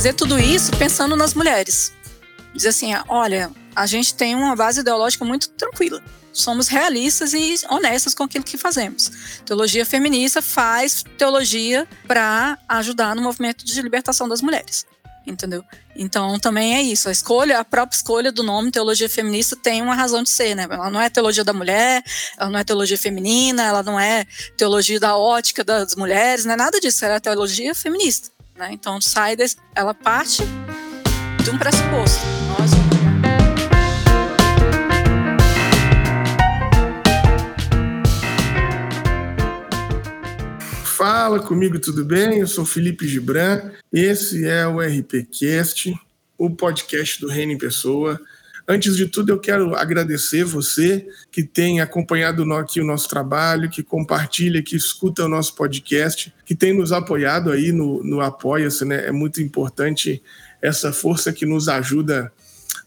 fazer tudo isso pensando nas mulheres. Dizer assim, olha, a gente tem uma base ideológica muito tranquila. Somos realistas e honestas com aquilo que fazemos. Teologia feminista faz teologia para ajudar no movimento de libertação das mulheres entendeu? Então também é isso, a escolha, a própria escolha do nome teologia feminista tem uma razão de ser, né? Ela não é teologia da mulher, ela não é teologia feminina, ela não é teologia da ótica das mulheres, não é nada disso, ela é teologia feminista, né? Então sai desse, ela parte de um pressuposto. Nós Fala comigo, tudo bem? Eu sou Felipe Gibran. Esse é o RPCast, o podcast do Reino em Pessoa. Antes de tudo, eu quero agradecer você que tem acompanhado aqui o nosso trabalho, que compartilha, que escuta o nosso podcast, que tem nos apoiado aí no, no Apoia-se, né? É muito importante essa força que nos ajuda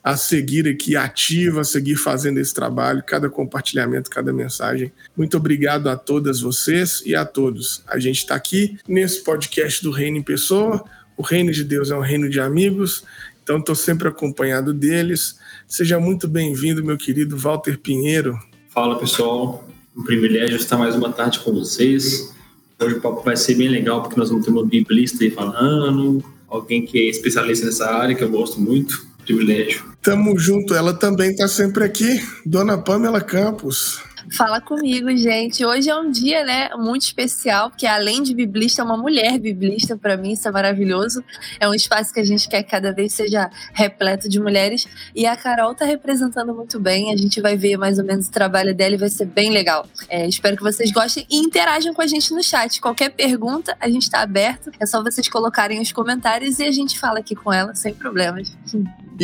a seguir aqui ativa, a seguir fazendo esse trabalho, cada compartilhamento, cada mensagem. Muito obrigado a todas vocês e a todos. A gente está aqui nesse podcast do Reino em Pessoa. O reino de Deus é um reino de amigos, então estou sempre acompanhado deles. Seja muito bem-vindo, meu querido Walter Pinheiro. Fala pessoal, um privilégio estar mais uma tarde com vocês. Hoje o papo vai ser bem legal porque nós vamos ter uma biblista aí falando, alguém que é especialista nessa área que eu gosto muito privilégio. Tamo junto, ela também está sempre aqui, Dona Pamela Campos. Fala comigo, gente. Hoje é um dia, né, muito especial, porque além de biblista, é uma mulher biblista para mim, isso é maravilhoso. É um espaço que a gente quer que cada vez seja repleto de mulheres e a Carol tá representando muito bem. A gente vai ver mais ou menos o trabalho dela e vai ser bem legal. É, espero que vocês gostem e interajam com a gente no chat. Qualquer pergunta, a gente está aberto. É só vocês colocarem os comentários e a gente fala aqui com ela sem problemas.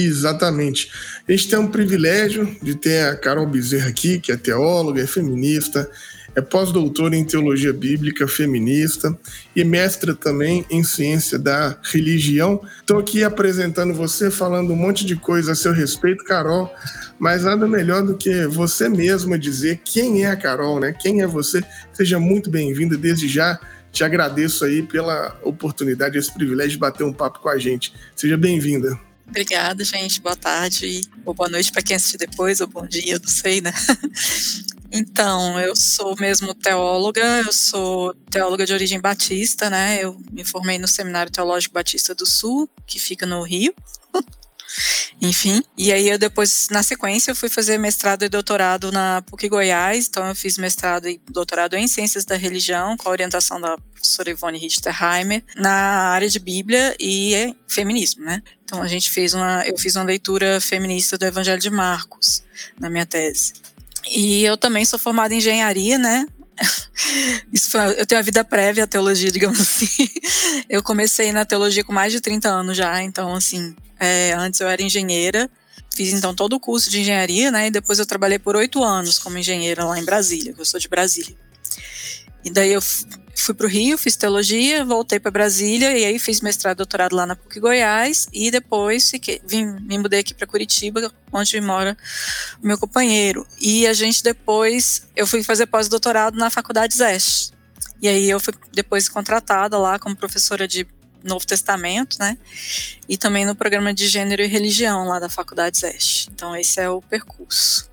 Exatamente. A gente tem um privilégio de ter a Carol Bezerra aqui, que é teóloga, é feminista, é pós-doutora em teologia bíblica feminista e mestra também em ciência da religião. Estou aqui apresentando você, falando um monte de coisa a seu respeito, Carol, mas nada melhor do que você mesma dizer quem é a Carol, né? Quem é você? Seja muito bem-vinda desde já. Te agradeço aí pela oportunidade, esse privilégio de bater um papo com a gente. Seja bem-vinda. Obrigada, gente. Boa tarde ou boa noite para quem assistir depois, ou bom dia, não sei, né? Então, eu sou mesmo teóloga, eu sou teóloga de origem batista, né? Eu me formei no Seminário Teológico Batista do Sul, que fica no Rio. Enfim, e aí eu depois, na sequência, eu fui fazer mestrado e doutorado na PUC Goiás, então eu fiz mestrado e doutorado em Ciências da Religião, com a orientação da professora Ivone Richterheimer, na área de Bíblia e feminismo, né? Então a gente fez uma, eu fiz uma leitura feminista do Evangelho de Marcos na minha tese. E eu também sou formada em engenharia, né? Isso foi, eu tenho a vida prévia à teologia, digamos assim. Eu comecei na teologia com mais de 30 anos já, então assim, é, antes eu era engenheira, fiz então todo o curso de engenharia, né? E depois eu trabalhei por oito anos como engenheira lá em Brasília, eu sou de Brasília. E daí eu fui para o Rio, fiz teologia, voltei para Brasília e aí fiz mestrado doutorado lá na PUC Goiás e depois fiquei, vim, me mudei aqui para Curitiba, onde mora o meu companheiro. E a gente depois, eu fui fazer pós-doutorado na Faculdade Zeste. E aí eu fui depois contratada lá como professora de Novo Testamento, né? E também no programa de Gênero e Religião lá da Faculdade Zeste. Então esse é o percurso.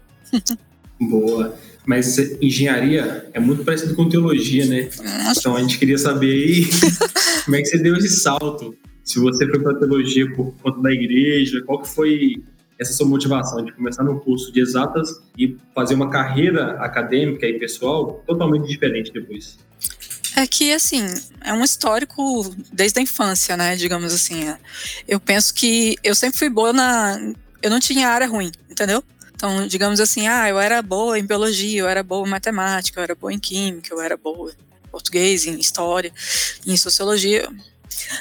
Boa. Mas engenharia é muito parecido com teologia, né? Então a gente queria saber aí como é que você deu esse salto. Se você foi para teologia por conta da igreja, qual que foi essa sua motivação de começar no curso de exatas e fazer uma carreira acadêmica e pessoal totalmente diferente depois? É que, assim, é um histórico desde a infância, né? Digamos assim. É. Eu penso que eu sempre fui boa na. Eu não tinha área ruim, entendeu? Então, digamos assim, ah, eu era boa em biologia, eu era boa em matemática, eu era boa em química, eu era boa em português, em história, em sociologia.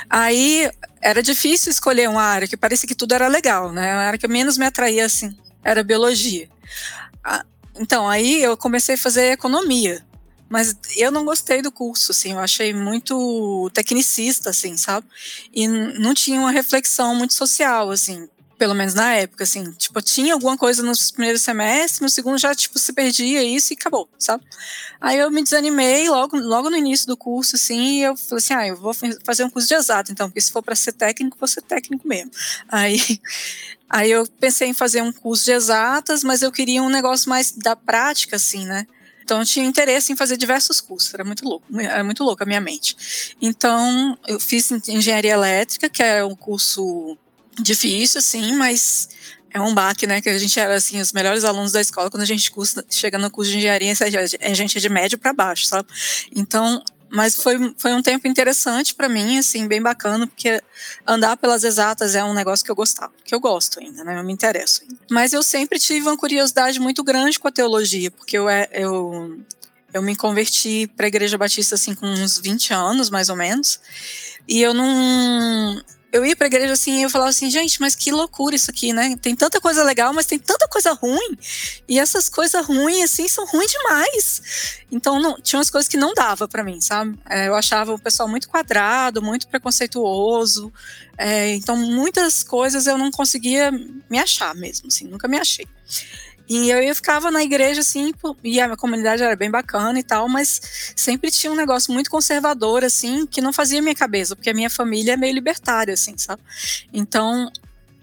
Aí era difícil escolher uma área que parecia que tudo era legal, né? A área que menos me atraía, assim, era biologia. Então, aí eu comecei a fazer economia. Mas eu não gostei do curso, assim, eu achei muito tecnicista, assim, sabe? E não tinha uma reflexão muito social, assim. Pelo menos na época, assim. Tipo, tinha alguma coisa nos primeiros semestres, no segundo já, tipo, se perdia isso e acabou, sabe? Aí eu me desanimei logo, logo no início do curso, assim, e eu falei assim, ah, eu vou fazer um curso de exato, então, porque se for para ser técnico, vou ser técnico mesmo. Aí, aí eu pensei em fazer um curso de exatas, mas eu queria um negócio mais da prática, assim, né? Então eu tinha interesse em fazer diversos cursos, era muito louco, era muito louco a minha mente. Então eu fiz engenharia elétrica, que é um curso difícil, assim, mas é um baque, né? Que a gente era assim os melhores alunos da escola quando a gente cursa, chega no curso de engenharia, a gente é de médio para baixo, sabe? Então mas foi, foi um tempo interessante para mim, assim, bem bacana, porque andar pelas exatas é um negócio que eu gostava, que eu gosto ainda, né? Eu me interesso. Mas eu sempre tive uma curiosidade muito grande com a teologia, porque eu, é, eu, eu me converti para a Igreja Batista, assim, com uns 20 anos, mais ou menos, e eu não eu ia pra igreja assim e eu falava assim, gente, mas que loucura isso aqui, né? Tem tanta coisa legal, mas tem tanta coisa ruim. E essas coisas ruins, assim, são ruins demais. Então, não, tinha umas coisas que não dava para mim, sabe? É, eu achava o pessoal muito quadrado, muito preconceituoso. É, então, muitas coisas eu não conseguia me achar mesmo, assim, nunca me achei. E eu, ficava na igreja, assim, e a minha comunidade era bem bacana e tal, mas sempre tinha um negócio muito conservador, assim, que não fazia minha cabeça, porque a minha família é meio libertária, assim, sabe? Então,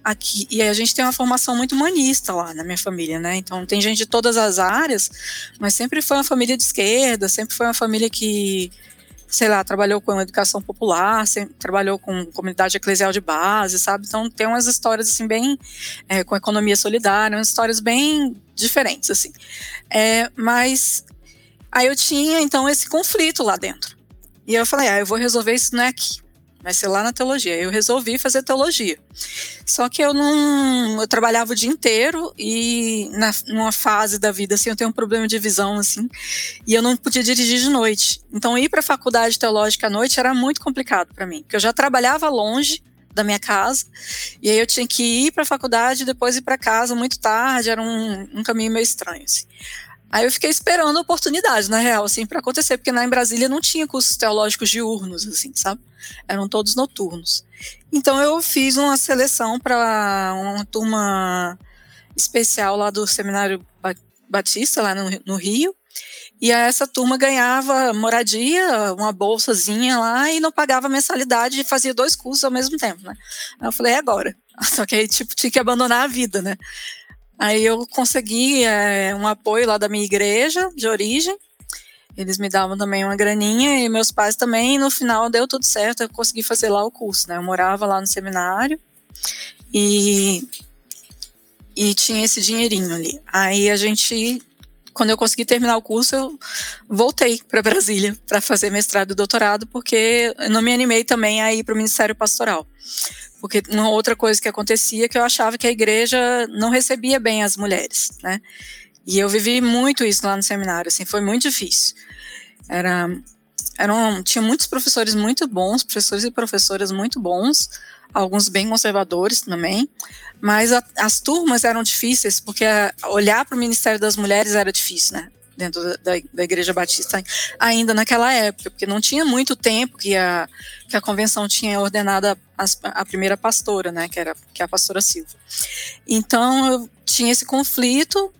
aqui, e a gente tem uma formação muito humanista lá na minha família, né? Então, tem gente de todas as áreas, mas sempre foi uma família de esquerda, sempre foi uma família que sei lá, trabalhou com educação popular, trabalhou com comunidade eclesial de base, sabe? Então tem umas histórias assim bem é, com economia solidária, umas histórias bem diferentes assim. É, mas aí eu tinha então esse conflito lá dentro. E eu falei, ah, eu vou resolver isso não é aqui vai ser lá na teologia. Eu resolvi fazer teologia. Só que eu não. Eu trabalhava o dia inteiro e na, numa fase da vida, assim, eu tenho um problema de visão, assim, e eu não podia dirigir de noite. Então, ir para a faculdade teológica à noite era muito complicado para mim, porque eu já trabalhava longe da minha casa, e aí eu tinha que ir para a faculdade depois ir para casa muito tarde, era um, um caminho meio estranho, assim. Aí eu fiquei esperando a oportunidade, na real, assim, para acontecer, porque lá em Brasília não tinha cursos teológicos diurnos, assim, sabe? Eram todos noturnos. Então eu fiz uma seleção para uma turma especial lá do Seminário Batista, lá no, no Rio, e essa turma ganhava moradia, uma bolsazinha lá e não pagava mensalidade e fazia dois cursos ao mesmo tempo, né? Aí eu falei, é agora. Só que aí, tipo, tinha que abandonar a vida, né? Aí eu consegui é, um apoio lá da minha igreja de origem. Eles me davam também uma graninha e meus pais também. No final deu tudo certo, eu consegui fazer lá o curso, né? Eu morava lá no seminário e e tinha esse dinheirinho ali. Aí a gente, quando eu consegui terminar o curso, eu voltei para Brasília para fazer mestrado e doutorado, porque eu não me animei também a ir para o Ministério Pastoral. Porque uma outra coisa que acontecia é que eu achava que a igreja não recebia bem as mulheres, né? E eu vivi muito isso lá no seminário, assim, foi muito difícil. Era, eram, tinha muitos professores muito bons, professores e professoras muito bons, alguns bem conservadores também, mas a, as turmas eram difíceis, porque olhar para o Ministério das Mulheres era difícil, né? Dentro da, da, Igreja Batista ainda naquela época, porque não tinha muito tempo que a, que a convenção tinha ordenado a, a primeira pastora, né, que era que é a pastora Silva. Então eu tinha esse conflito,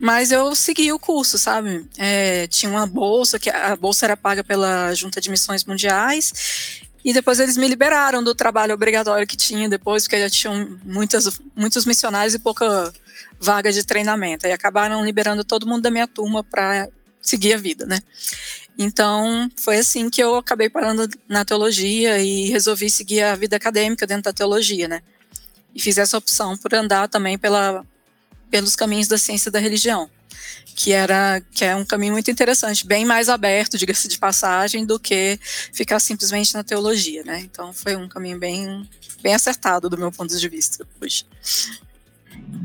mas eu segui o curso, sabe? É, tinha uma bolsa, que a bolsa era paga pela Junta de Missões Mundiais, e depois eles me liberaram do trabalho obrigatório que tinha depois, porque já tinham muitas, muitos missionários e pouca vaga de treinamento. E acabaram liberando todo mundo da minha turma para seguir a vida, né? Então, foi assim que eu acabei parando na teologia e resolvi seguir a vida acadêmica dentro da teologia, né? E fiz essa opção por andar também pela, pelos caminhos da ciência da religião, que era que é um caminho muito interessante, bem mais aberto, diga-se de passagem, do que ficar simplesmente na teologia, né? Então, foi um caminho bem bem acertado do meu ponto de vista hoje.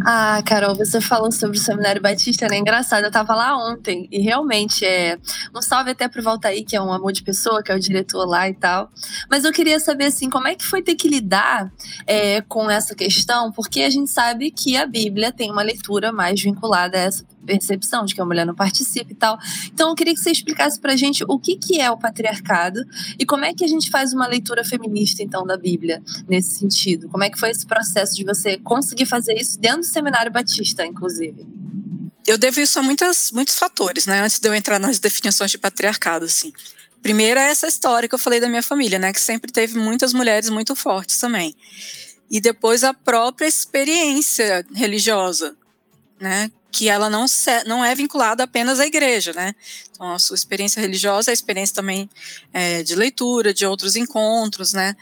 Ah, Carol, você falou sobre o Seminário Batista, né? Engraçado, eu tava lá ontem e realmente é. Um salve até pro Valtaí, que é um amor de pessoa, que é o diretor lá e tal. Mas eu queria saber, assim, como é que foi ter que lidar é, com essa questão, porque a gente sabe que a Bíblia tem uma leitura mais vinculada a essa percepção de que a mulher não participa e tal. Então eu queria que você explicasse pra gente o que, que é o patriarcado e como é que a gente faz uma leitura feminista, então, da Bíblia, nesse sentido. Como é que foi esse processo de você conseguir fazer isso dentro do Seminário Batista, inclusive? Eu devo isso a muitas, muitos fatores, né? Antes de eu entrar nas definições de patriarcado, assim. Primeiro é essa história que eu falei da minha família, né? Que sempre teve muitas mulheres muito fortes também. E depois a própria experiência religiosa, né? Que ela não, se, não é vinculada apenas à igreja, né? Então, a sua experiência religiosa, a experiência também é, de leitura, de outros encontros, né?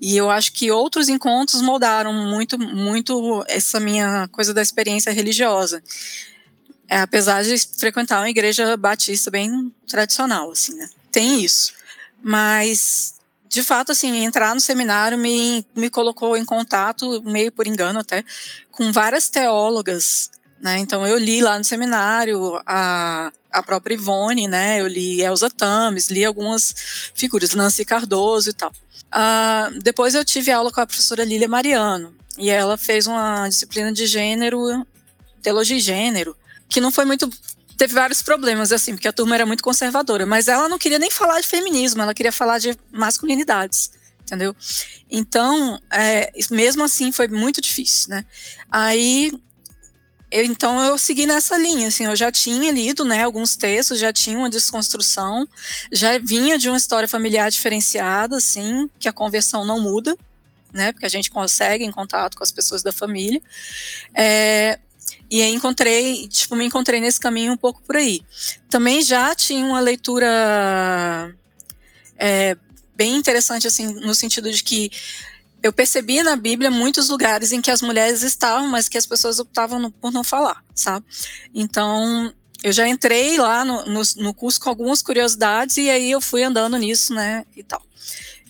E eu acho que outros encontros moldaram muito, muito essa minha coisa da experiência religiosa. É, apesar de frequentar uma igreja batista bem tradicional, assim, né? Tem isso. Mas, de fato, assim, entrar no seminário me, me colocou em contato, meio por engano até, com várias teólogas, né? Então, eu li lá no seminário a, a própria Ivone, né? Eu li Elza Tames, li algumas figuras, Nancy Cardoso e tal. Uh, depois eu tive aula com a professora Lília Mariano, e ela fez uma disciplina de gênero, teologia de gênero, que não foi muito teve vários problemas, assim, porque a turma era muito conservadora, mas ela não queria nem falar de feminismo, ela queria falar de masculinidades, entendeu? Então, é, mesmo assim, foi muito difícil, né? Aí, eu, então, eu segui nessa linha, assim, eu já tinha lido, né, alguns textos, já tinha uma desconstrução, já vinha de uma história familiar diferenciada, assim, que a conversão não muda, né, porque a gente consegue em contato com as pessoas da família, é, e aí encontrei, tipo, me encontrei nesse caminho um pouco por aí. Também já tinha uma leitura é, bem interessante, assim, no sentido de que eu percebia na Bíblia muitos lugares em que as mulheres estavam, mas que as pessoas optavam por não falar, sabe? Então, eu já entrei lá no, no, no, curso com algumas curiosidades e aí eu fui andando nisso, né, e tal.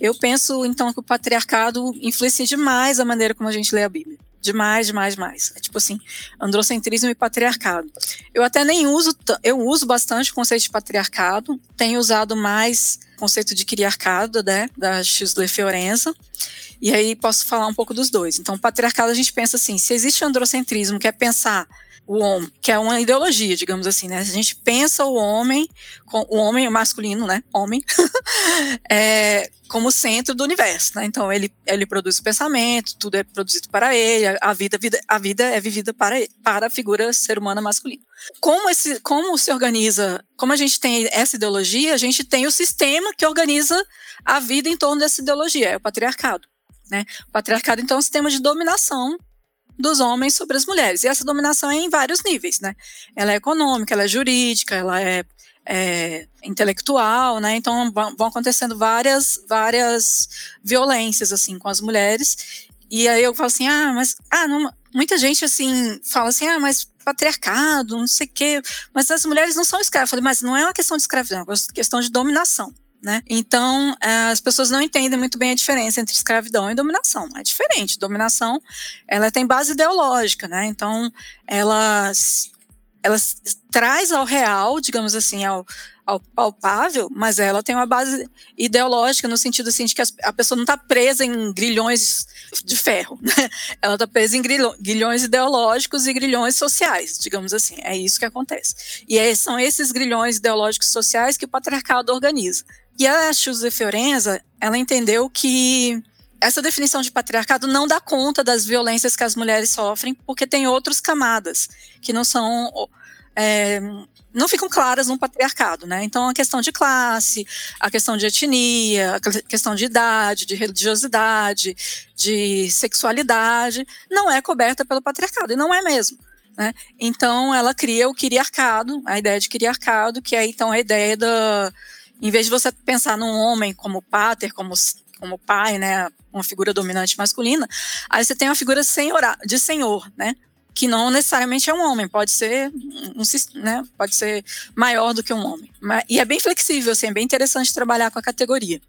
Eu penso, então, que o patriarcado influencia demais a maneira como a gente lê a Bíblia. Demais, demais, demais. É tipo assim, androcentrismo e patriarcado. Eu até nem uso, eu uso bastante o conceito de patriarcado, tenho usado mais conceito de criarcado, né, da Xisler Fiorenza, e aí posso falar um pouco dos dois. Então, patriarcado a gente pensa assim, se existe androcentrismo, que é pensar o homem, que é uma ideologia, digamos assim, né? A gente pensa o homem, o homem masculino, né? Homem, é, como centro do universo, né? Então ele, ele produz o pensamento, tudo é produzido para ele, a vida, vida a vida é vivida para para a figura ser humana masculina. Como esse, como se organiza? Como a gente tem essa ideologia, a gente tem o sistema que organiza a vida em torno dessa ideologia, é o patriarcado. Né? O patriarcado, então, é um sistema de dominação dos homens sobre as mulheres. E essa dominação é em vários níveis, né? Ela é econômica, ela é jurídica, ela é, é intelectual, né? Então vão acontecendo várias, várias violências assim com as mulheres. E aí eu falo assim, ah, mas ah, não, muita gente assim fala assim, ah, mas patriarcado, não sei o quê, mas as mulheres não são escravas. Eu falei, mas não é uma questão de escravidão, é uma questão de dominação. Né? Então, eh, as pessoas não entendem muito bem a diferença entre escravidão e dominação. É diferente. Dominação, ela tem base ideológica, né? Então, ela, ela traz ao real, digamos assim, ao, ao palpável, mas ela tem uma base ideológica no sentido assim de que a pessoa não está presa em grilhões de ferro, né? ela está presa em grilhões ideológicos e grilhões sociais, digamos assim. É isso que acontece. E são esses grilhões ideológicos sociais que o patriarcado organiza. E a Chuse Fiorenza, ela entendeu que essa definição de patriarcado não dá conta das violências que as mulheres sofrem, porque tem outras camadas que não são é, não ficam claras no patriarcado, né? Então a questão de classe, a questão de etnia, a questão de idade, de religiosidade, de sexualidade, não é coberta pelo patriarcado e não é mesmo. Né? Então ela cria o quiriarcado, a ideia de quiriarcado, que é então a ideia da em vez de você pensar num homem como pater, como, como pai, né, uma figura dominante masculina, aí você tem uma figura senhora, de senhor, né, que não necessariamente é um homem, pode ser um, né, pode ser maior do que um homem. E é bem flexível, assim, é bem interessante trabalhar com a categoria.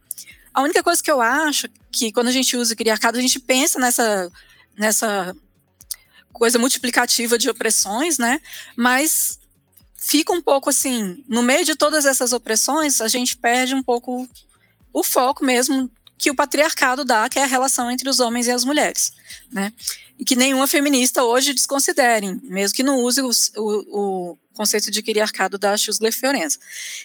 A única coisa que eu acho que quando a gente usa o criarcado, a gente pensa nessa, nessa coisa multiplicativa de opressões, né? Mas fica um pouco assim, no meio de todas essas opressões, a gente perde um pouco o foco mesmo que o patriarcado dá, que é a relação entre os homens e as mulheres, né? E que nenhuma feminista hoje desconsidere, mesmo que não use o, o, o conceito de patriarcado da Schussler Fiorenza.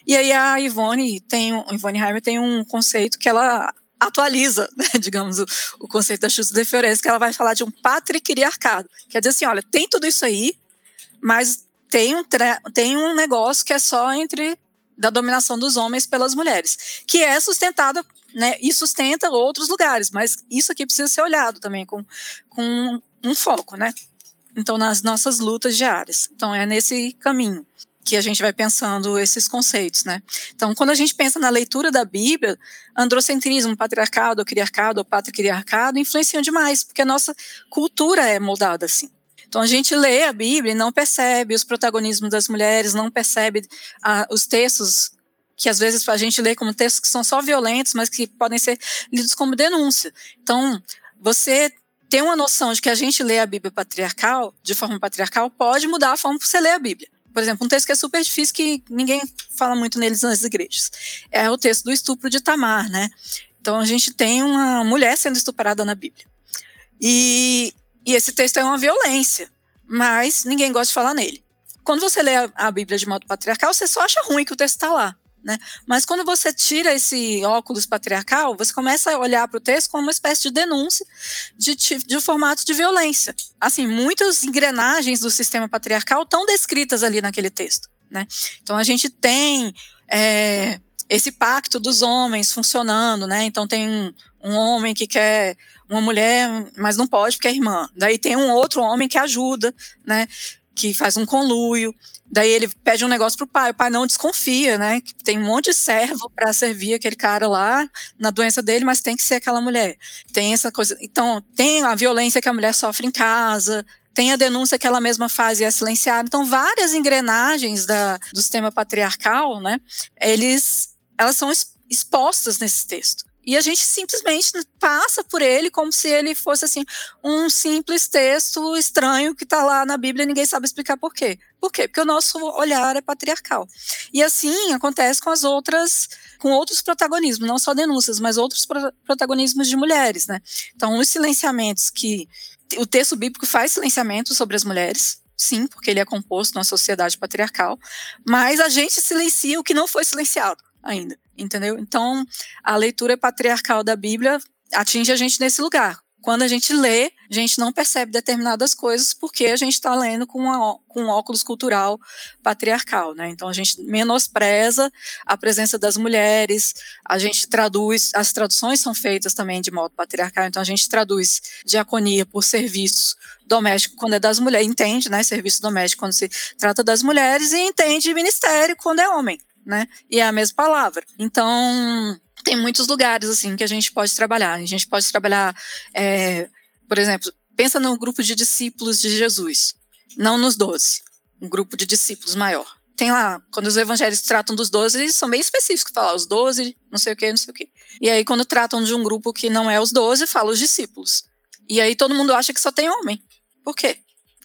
E aí a Ivone tem, Ivone Heimer tem um conceito que ela atualiza, né, digamos, o, o, conceito da Schussler Fiorenza, que ela vai falar de um patriarcado. Quer dizer assim, olha, tem tudo isso aí, mas tem um, tem um negócio que é só entre da dominação dos homens pelas mulheres, que é sustentado né, e sustenta outros lugares, mas isso aqui precisa ser olhado também com, com um foco, né? Então, nas nossas lutas diárias. Então, é nesse caminho que a gente vai pensando esses conceitos, né? Então, quando a gente pensa na leitura da Bíblia, androcentrismo, patriarcado, criarcado, patriarcado influenciam demais, porque a nossa cultura é moldada assim. Então a gente lê a Bíblia e não percebe os protagonismos das mulheres, não percebe ah, os textos que às vezes a gente lê como textos que são só violentos, mas que podem ser lidos como denúncia. Então, você ter uma noção de que a gente lê a Bíblia patriarcal, de forma patriarcal, pode mudar a forma que você lê a Bíblia. Por exemplo, um texto que é super difícil, que ninguém fala muito neles nas igrejas, é o texto do estupro de Tamar, né? Então, a gente tem uma mulher sendo estuprada na Bíblia. E e esse texto é uma violência, mas ninguém gosta de falar nele. Quando você lê a, a Bíblia de modo patriarcal, você só acha ruim que o texto está lá. Né? Mas quando você tira esse óculos patriarcal, você começa a olhar para o texto como uma espécie de denúncia de, de um formato de violência. Assim, muitas engrenagens do sistema patriarcal estão descritas ali naquele texto. Né? Então a gente tem é, esse pacto dos homens funcionando, né? Então tem um, um, homem que quer uma mulher, mas não pode porque é irmã. Daí tem um outro homem que ajuda, né? Que faz um conluio. Daí ele pede um negócio pro pai, o pai não desconfia, né? Que tem um monte de servo para servir aquele cara lá na doença dele, mas tem que ser aquela mulher. Tem essa coisa. Então, tem a violência que a mulher sofre em casa, tem a denúncia que ela mesma faz e é silenciada. Então, várias engrenagens da, do sistema patriarcal, né? Eles elas são expostas nesse texto. E a gente simplesmente passa por ele como se ele fosse assim um simples texto estranho que está lá na Bíblia e ninguém sabe explicar por quê. Por quê? Porque o nosso olhar é patriarcal. E assim acontece com as outras, com outros protagonismos, não só denúncias, mas outros pro protagonismos de mulheres, né? Então, os silenciamentos que o texto bíblico faz silenciamento sobre as mulheres, sim, porque ele é composto numa sociedade patriarcal, mas a gente silencia o que não foi silenciado ainda, entendeu? Então, a leitura patriarcal da Bíblia atinge a gente nesse lugar. Quando a gente lê, a gente não percebe determinadas coisas porque a gente está lendo com, uma, com um óculos cultural patriarcal, né? Então a gente menospreza a presença das mulheres, a gente traduz, as traduções são feitas também de modo patriarcal, então a gente traduz diaconia por serviço doméstico quando é das mulheres, entende, né? Serviço doméstico quando se trata das mulheres e entende ministério quando é homem né? E é a mesma palavra. Então, tem muitos lugares assim que a gente pode trabalhar. A gente pode trabalhar, é, por exemplo, pensa no grupo de discípulos de Jesus, não nos doze, um grupo de discípulos maior. Tem lá, quando os evangelhos tratam dos doze, eles são bem específicos, falam os doze, não sei o que, não sei o que. E aí, quando tratam de um grupo que não é os doze, fala os discípulos. E aí todo mundo acha que só tem homem. Por quê?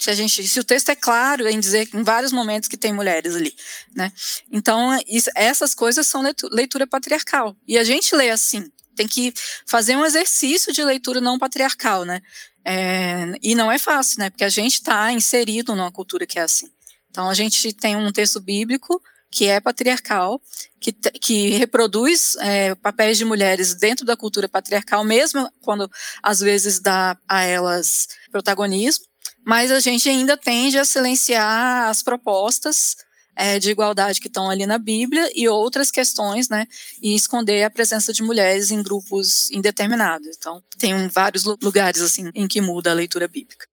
Se a gente, se o texto é claro em dizer em vários momentos que tem mulheres ali, né? Então, isso, essas coisas são leitura patriarcal. E a gente lê assim, tem que fazer um exercício de leitura não patriarcal, né? É, e não é fácil, né? Porque a gente está inserido numa cultura que é assim. Então, a gente tem um texto bíblico que é patriarcal, que, que reproduz é, papéis de mulheres dentro da cultura patriarcal, mesmo quando às vezes dá a elas protagonismo, mas a gente ainda tende a silenciar as propostas é, de igualdade que estão ali na Bíblia e outras questões, né, e esconder a presença de mulheres em grupos indeterminados. Então, tem vários lugares assim em que muda a leitura bíblica.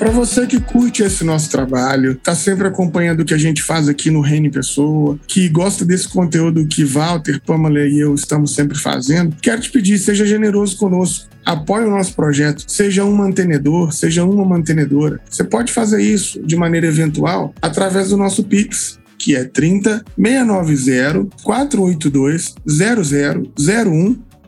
Para você que curte esse nosso trabalho, tá sempre acompanhando o que a gente faz aqui no Reino Pessoa, que gosta desse conteúdo que Walter, Pamela e eu estamos sempre fazendo, quero te pedir, seja generoso conosco. Apoie o nosso projeto, seja um mantenedor, seja uma mantenedora. Você pode fazer isso de maneira eventual através do nosso Pix, que é 30 690 482 0001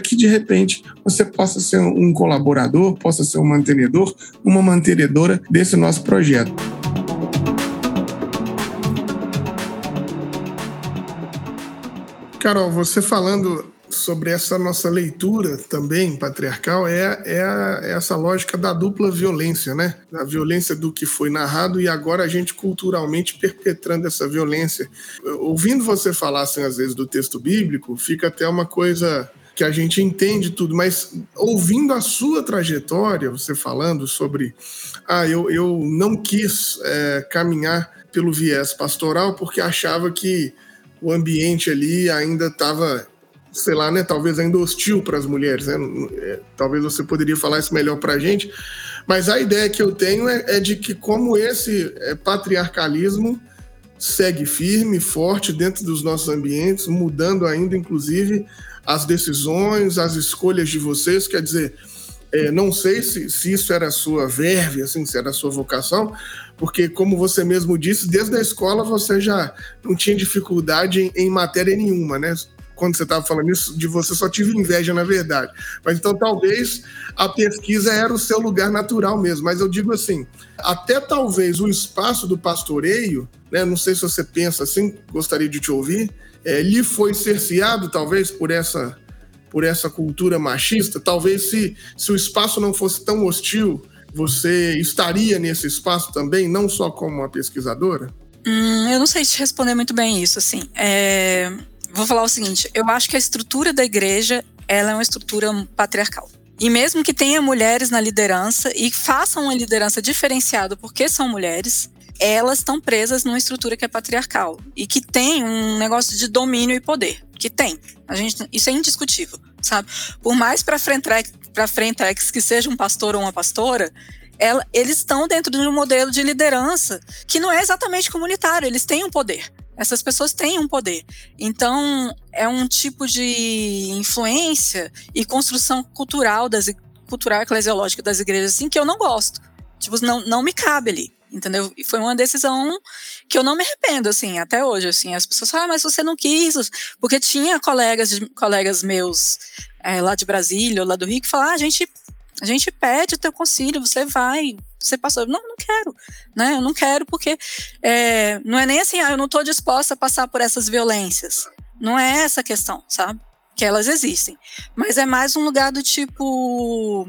que de repente você possa ser um colaborador, possa ser um mantenedor, uma mantenedora desse nosso projeto. Carol, você falando sobre essa nossa leitura também patriarcal é, é, a, é, essa lógica da dupla violência, né? Da violência do que foi narrado e agora a gente culturalmente perpetrando essa violência. Ouvindo você falar assim, às vezes do texto bíblico, fica até uma coisa que a gente entende tudo, mas ouvindo a sua trajetória, você falando sobre, ah, eu, eu não quis é, caminhar pelo viés pastoral porque achava que o ambiente ali ainda estava sei lá, né, talvez ainda hostil para as mulheres, né? É, talvez você poderia falar isso melhor para a gente, mas a ideia que eu tenho é, é de que como esse é, patriarcalismo segue firme, forte dentro dos nossos ambientes, mudando ainda, inclusive, as decisões, as escolhas de vocês, quer dizer, é, não sei se, se isso era a sua verve, assim, se era a sua vocação, porque, como você mesmo disse, desde a escola você já não tinha dificuldade em, em matéria nenhuma, né? quando você estava falando isso, de você só tive inveja, na verdade. Mas então talvez a pesquisa era o seu lugar natural mesmo. Mas eu digo assim, até talvez o espaço do pastoreio, né, não sei se você pensa assim, gostaria de te ouvir, é, lhe foi cerceado talvez por essa por essa cultura machista. Talvez se, se o espaço não fosse tão hostil, você estaria nesse espaço também, não só como uma pesquisadora? Hum, eu não sei te responder muito bem isso, assim. É, vou falar o seguinte: eu acho que a estrutura da igreja ela é uma estrutura patriarcal. E mesmo que tenha mulheres na liderança e façam uma liderança diferenciada porque são mulheres, elas estão presas numa estrutura que é patriarcal e que tem um negócio de domínio e poder, que tem. A gente, isso é indiscutível, sabe? Por mais para frente para frente que seja um pastor ou uma pastora, ela, eles estão dentro de um modelo de liderança que não é exatamente comunitário, eles têm um poder essas pessoas têm um poder. Então, é um tipo de influência e construção cultural das cultural eclesiológica das igrejas assim que eu não gosto. Tipo, não, não me cabe ali, entendeu? E foi uma decisão que eu não me arrependo assim, até hoje assim. As pessoas falam: ah, mas você não quis", porque tinha colegas colegas meus é, lá de Brasília lá do Rio que falaram: ah, a gente a gente pede o teu concílio, você vai, você passou. Não, não quero, né? Eu não quero porque é, não é nem assim, ah, eu não estou disposta a passar por essas violências. Não é essa a questão, sabe? Que elas existem. Mas é mais um lugar do tipo,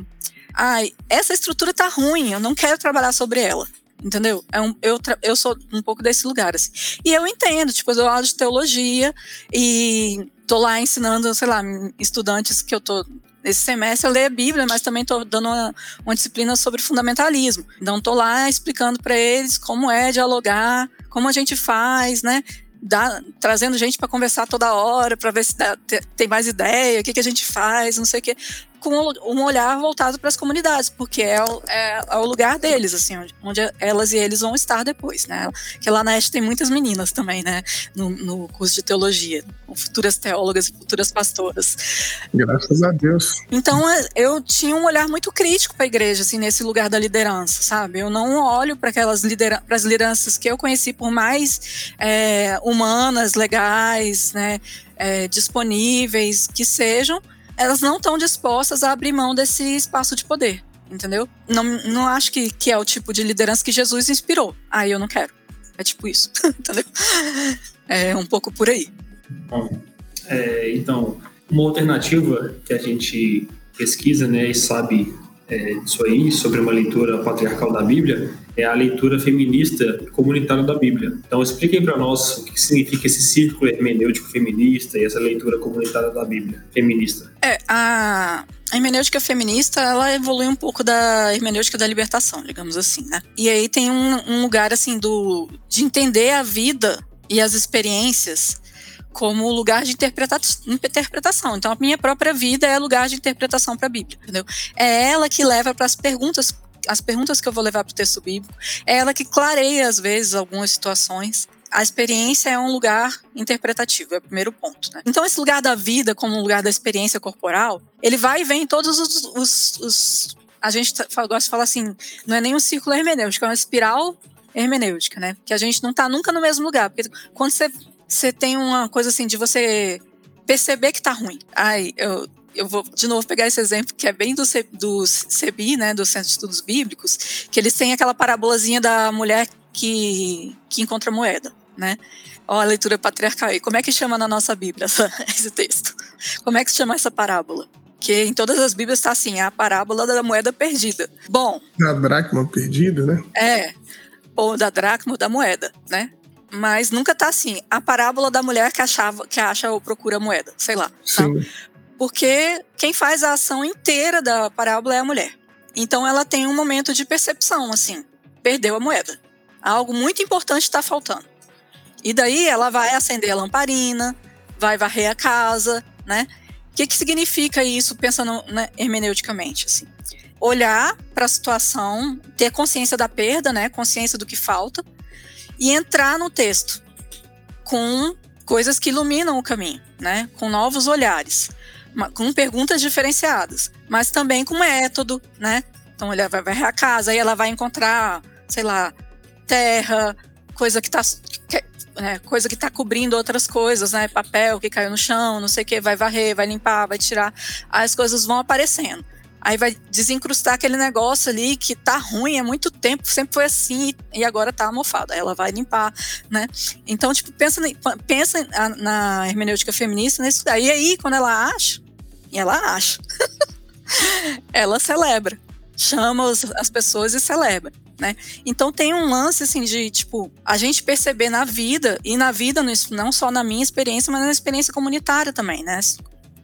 ai, essa estrutura tá ruim, eu não quero trabalhar sobre ela. Entendeu? É um, eu, eu sou um pouco desse lugar, assim. E eu entendo, tipo, eu dou aula de teologia e tô lá ensinando, sei lá, estudantes que eu tô esse semestre eu leio a Bíblia, mas também estou dando uma, uma, disciplina sobre fundamentalismo. Então estou lá explicando para eles como é dialogar, como a gente faz, né? Dá, trazendo gente para conversar toda hora, para ver se dá, tem mais ideia, o que, que a gente faz, não sei o quê com um olhar voltado para as comunidades, porque é o, é, é o, lugar deles, assim, onde elas e eles vão estar depois, né? Que lá na Este tem muitas meninas também, né? No, no curso de teologia, futuras teólogas e futuras pastoras. Graças a Deus. Então é, eu tinha um olhar muito crítico para a igreja, assim, nesse lugar da liderança, sabe? Eu não olho para aquelas lideranças, para as lideranças que eu conheci por mais é, humanas, legais, né? É, disponíveis que sejam, elas não estão dispostas a abrir mão desse espaço de poder, entendeu? Não, não acho que, que é o tipo de liderança que Jesus inspirou. Aí eu não quero. É tipo isso, entendeu? É um pouco por aí. Bom, é, então, uma alternativa que a gente pesquisa né, e sabe é, disso aí, sobre uma leitura patriarcal da Bíblia, é a leitura feminista comunitária da Bíblia. Então, expliquem para nós o que significa esse círculo hermenêutico feminista e essa leitura comunitária da Bíblia feminista. É, a, a hermenêutica feminista, ela evolui um pouco da hermenêutica da libertação, digamos assim, né? E aí tem um, um lugar, assim, do, de entender a vida e as experiências como lugar de interpreta interpretação. Então, a minha própria vida é lugar de interpretação para a Bíblia, entendeu? É ela que leva para as perguntas, as perguntas que eu vou levar para o texto bíblico, é ela que clareia, às vezes, algumas situações. A experiência é um lugar interpretativo, é o primeiro ponto. Né? Então, esse lugar da vida, como um lugar da experiência corporal, ele vai e vem em todos os, os, os a gente tá, gosta de falar assim, não é nem um círculo hermenêutico, é uma espiral hermenêutica, né? Que a gente não está nunca no mesmo lugar. Porque quando você você tem uma coisa assim de você perceber que tá ruim. Ai, eu, eu vou de novo pegar esse exemplo que é bem do, do CEBI, né, do Centro de Estudos Bíblicos, que eles têm aquela parábolazinha da mulher que, que encontra moeda, né? Ó, a leitura patriarcal aí. Como é que chama na nossa Bíblia essa, esse texto? Como é que se chama essa parábola? Que em todas as Bíblias está assim, é a parábola da moeda perdida. Bom. Da dracma perdida, né? É. Ou da dracma ou da moeda, né? Mas nunca tá assim. A parábola da mulher que achava que acha ou procura moeda, sei lá. Tá? Sim. Porque quem faz a ação inteira da parábola é a mulher. Então ela tem um momento de percepção, assim, perdeu a moeda. Algo muito importante está faltando. E daí ela vai acender a lamparina, vai varrer a casa, né? O que, que significa isso, pensando né, hermeneuticamente, assim? Olhar para a situação, ter consciência da perda, né? Consciência do que falta, e entrar no texto com coisas que iluminam o caminho, né? Com novos olhares, com perguntas diferenciadas, mas também com método, né? Então ela vai varrer a casa, aí ela vai encontrar, sei lá, terra, coisa que está né, coisa que tá cobrindo outras coisas, né? Papel que caiu no chão, não sei o que, vai varrer, vai limpar, vai tirar. As coisas vão aparecendo aí vai desencrustar aquele negócio ali que tá ruim há muito tempo, sempre foi assim e agora tá amofado. Aí ela vai limpar, né? Então, tipo, pensa, pensa na hermenêutica feminista nisso daí. E aí, quando ela acha, e ela acha, ela celebra, chama as pessoas e celebra. Né? Então tem um lance assim de tipo a gente perceber na vida e na vida não só na minha experiência, mas na experiência comunitária também, né?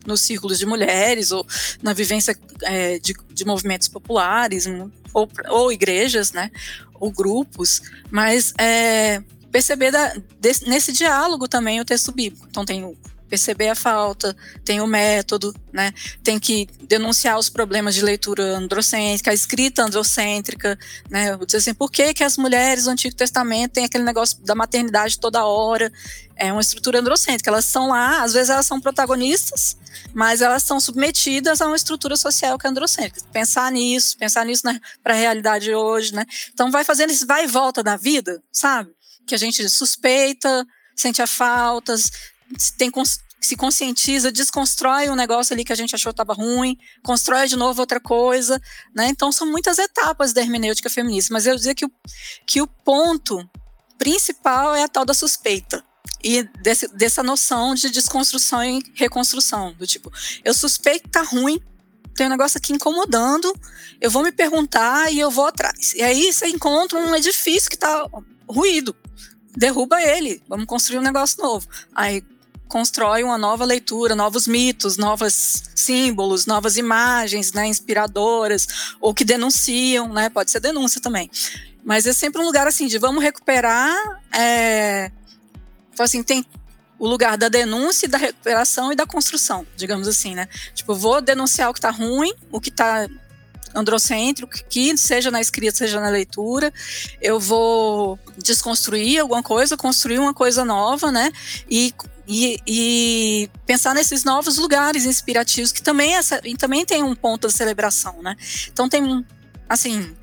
Nos círculos de mulheres ou na vivência é, de, de, movimentos populares ou, ou, igrejas, né, ou grupos, mas é, perceber da, desse, nesse diálogo também o texto bíblico. Então tem o perceber a falta, tem o método, né? Tem que denunciar os problemas de leitura androcêntrica, a escrita androcêntrica, né? Dizer assim, por que, que as mulheres do Antigo Testamento têm aquele negócio da maternidade toda hora? É uma estrutura androcêntrica. Elas são lá, às vezes elas são protagonistas, mas elas são submetidas a uma estrutura social que é androcêntrica. Pensar nisso, pensar nisso né, para a realidade hoje, né? Então vai fazendo esse vai e volta da vida, sabe? Que a gente suspeita, sente a faltas, tem se conscientiza, desconstrói um negócio ali que a gente achou estava ruim, constrói de novo outra coisa, né? Então são muitas etapas da hermenêutica feminista, mas eu dizia que o, que o ponto principal é a tal da suspeita e desse, dessa noção de desconstrução e reconstrução, do tipo, eu suspeito que tá ruim, tem um negócio aqui incomodando, eu vou me perguntar e eu vou atrás. E aí você encontra um edifício que tá ruído, derruba ele, vamos construir um negócio novo. Aí constrói uma nova leitura, novos mitos, novos símbolos, novas imagens, né, inspiradoras, ou que denunciam, né, pode ser denúncia também. Mas é sempre um lugar assim de vamos recuperar, é, assim, tem o lugar da denúncia, da recuperação e da construção, digamos assim, né? Tipo, vou denunciar o que está ruim, o que está androcêntrico, que seja na escrita, seja na leitura, eu vou desconstruir alguma coisa, construir uma coisa nova, né? E e, e, pensar nesses novos lugares inspirativos que também, essa, também tem um ponto de celebração, né? Então tem, assim,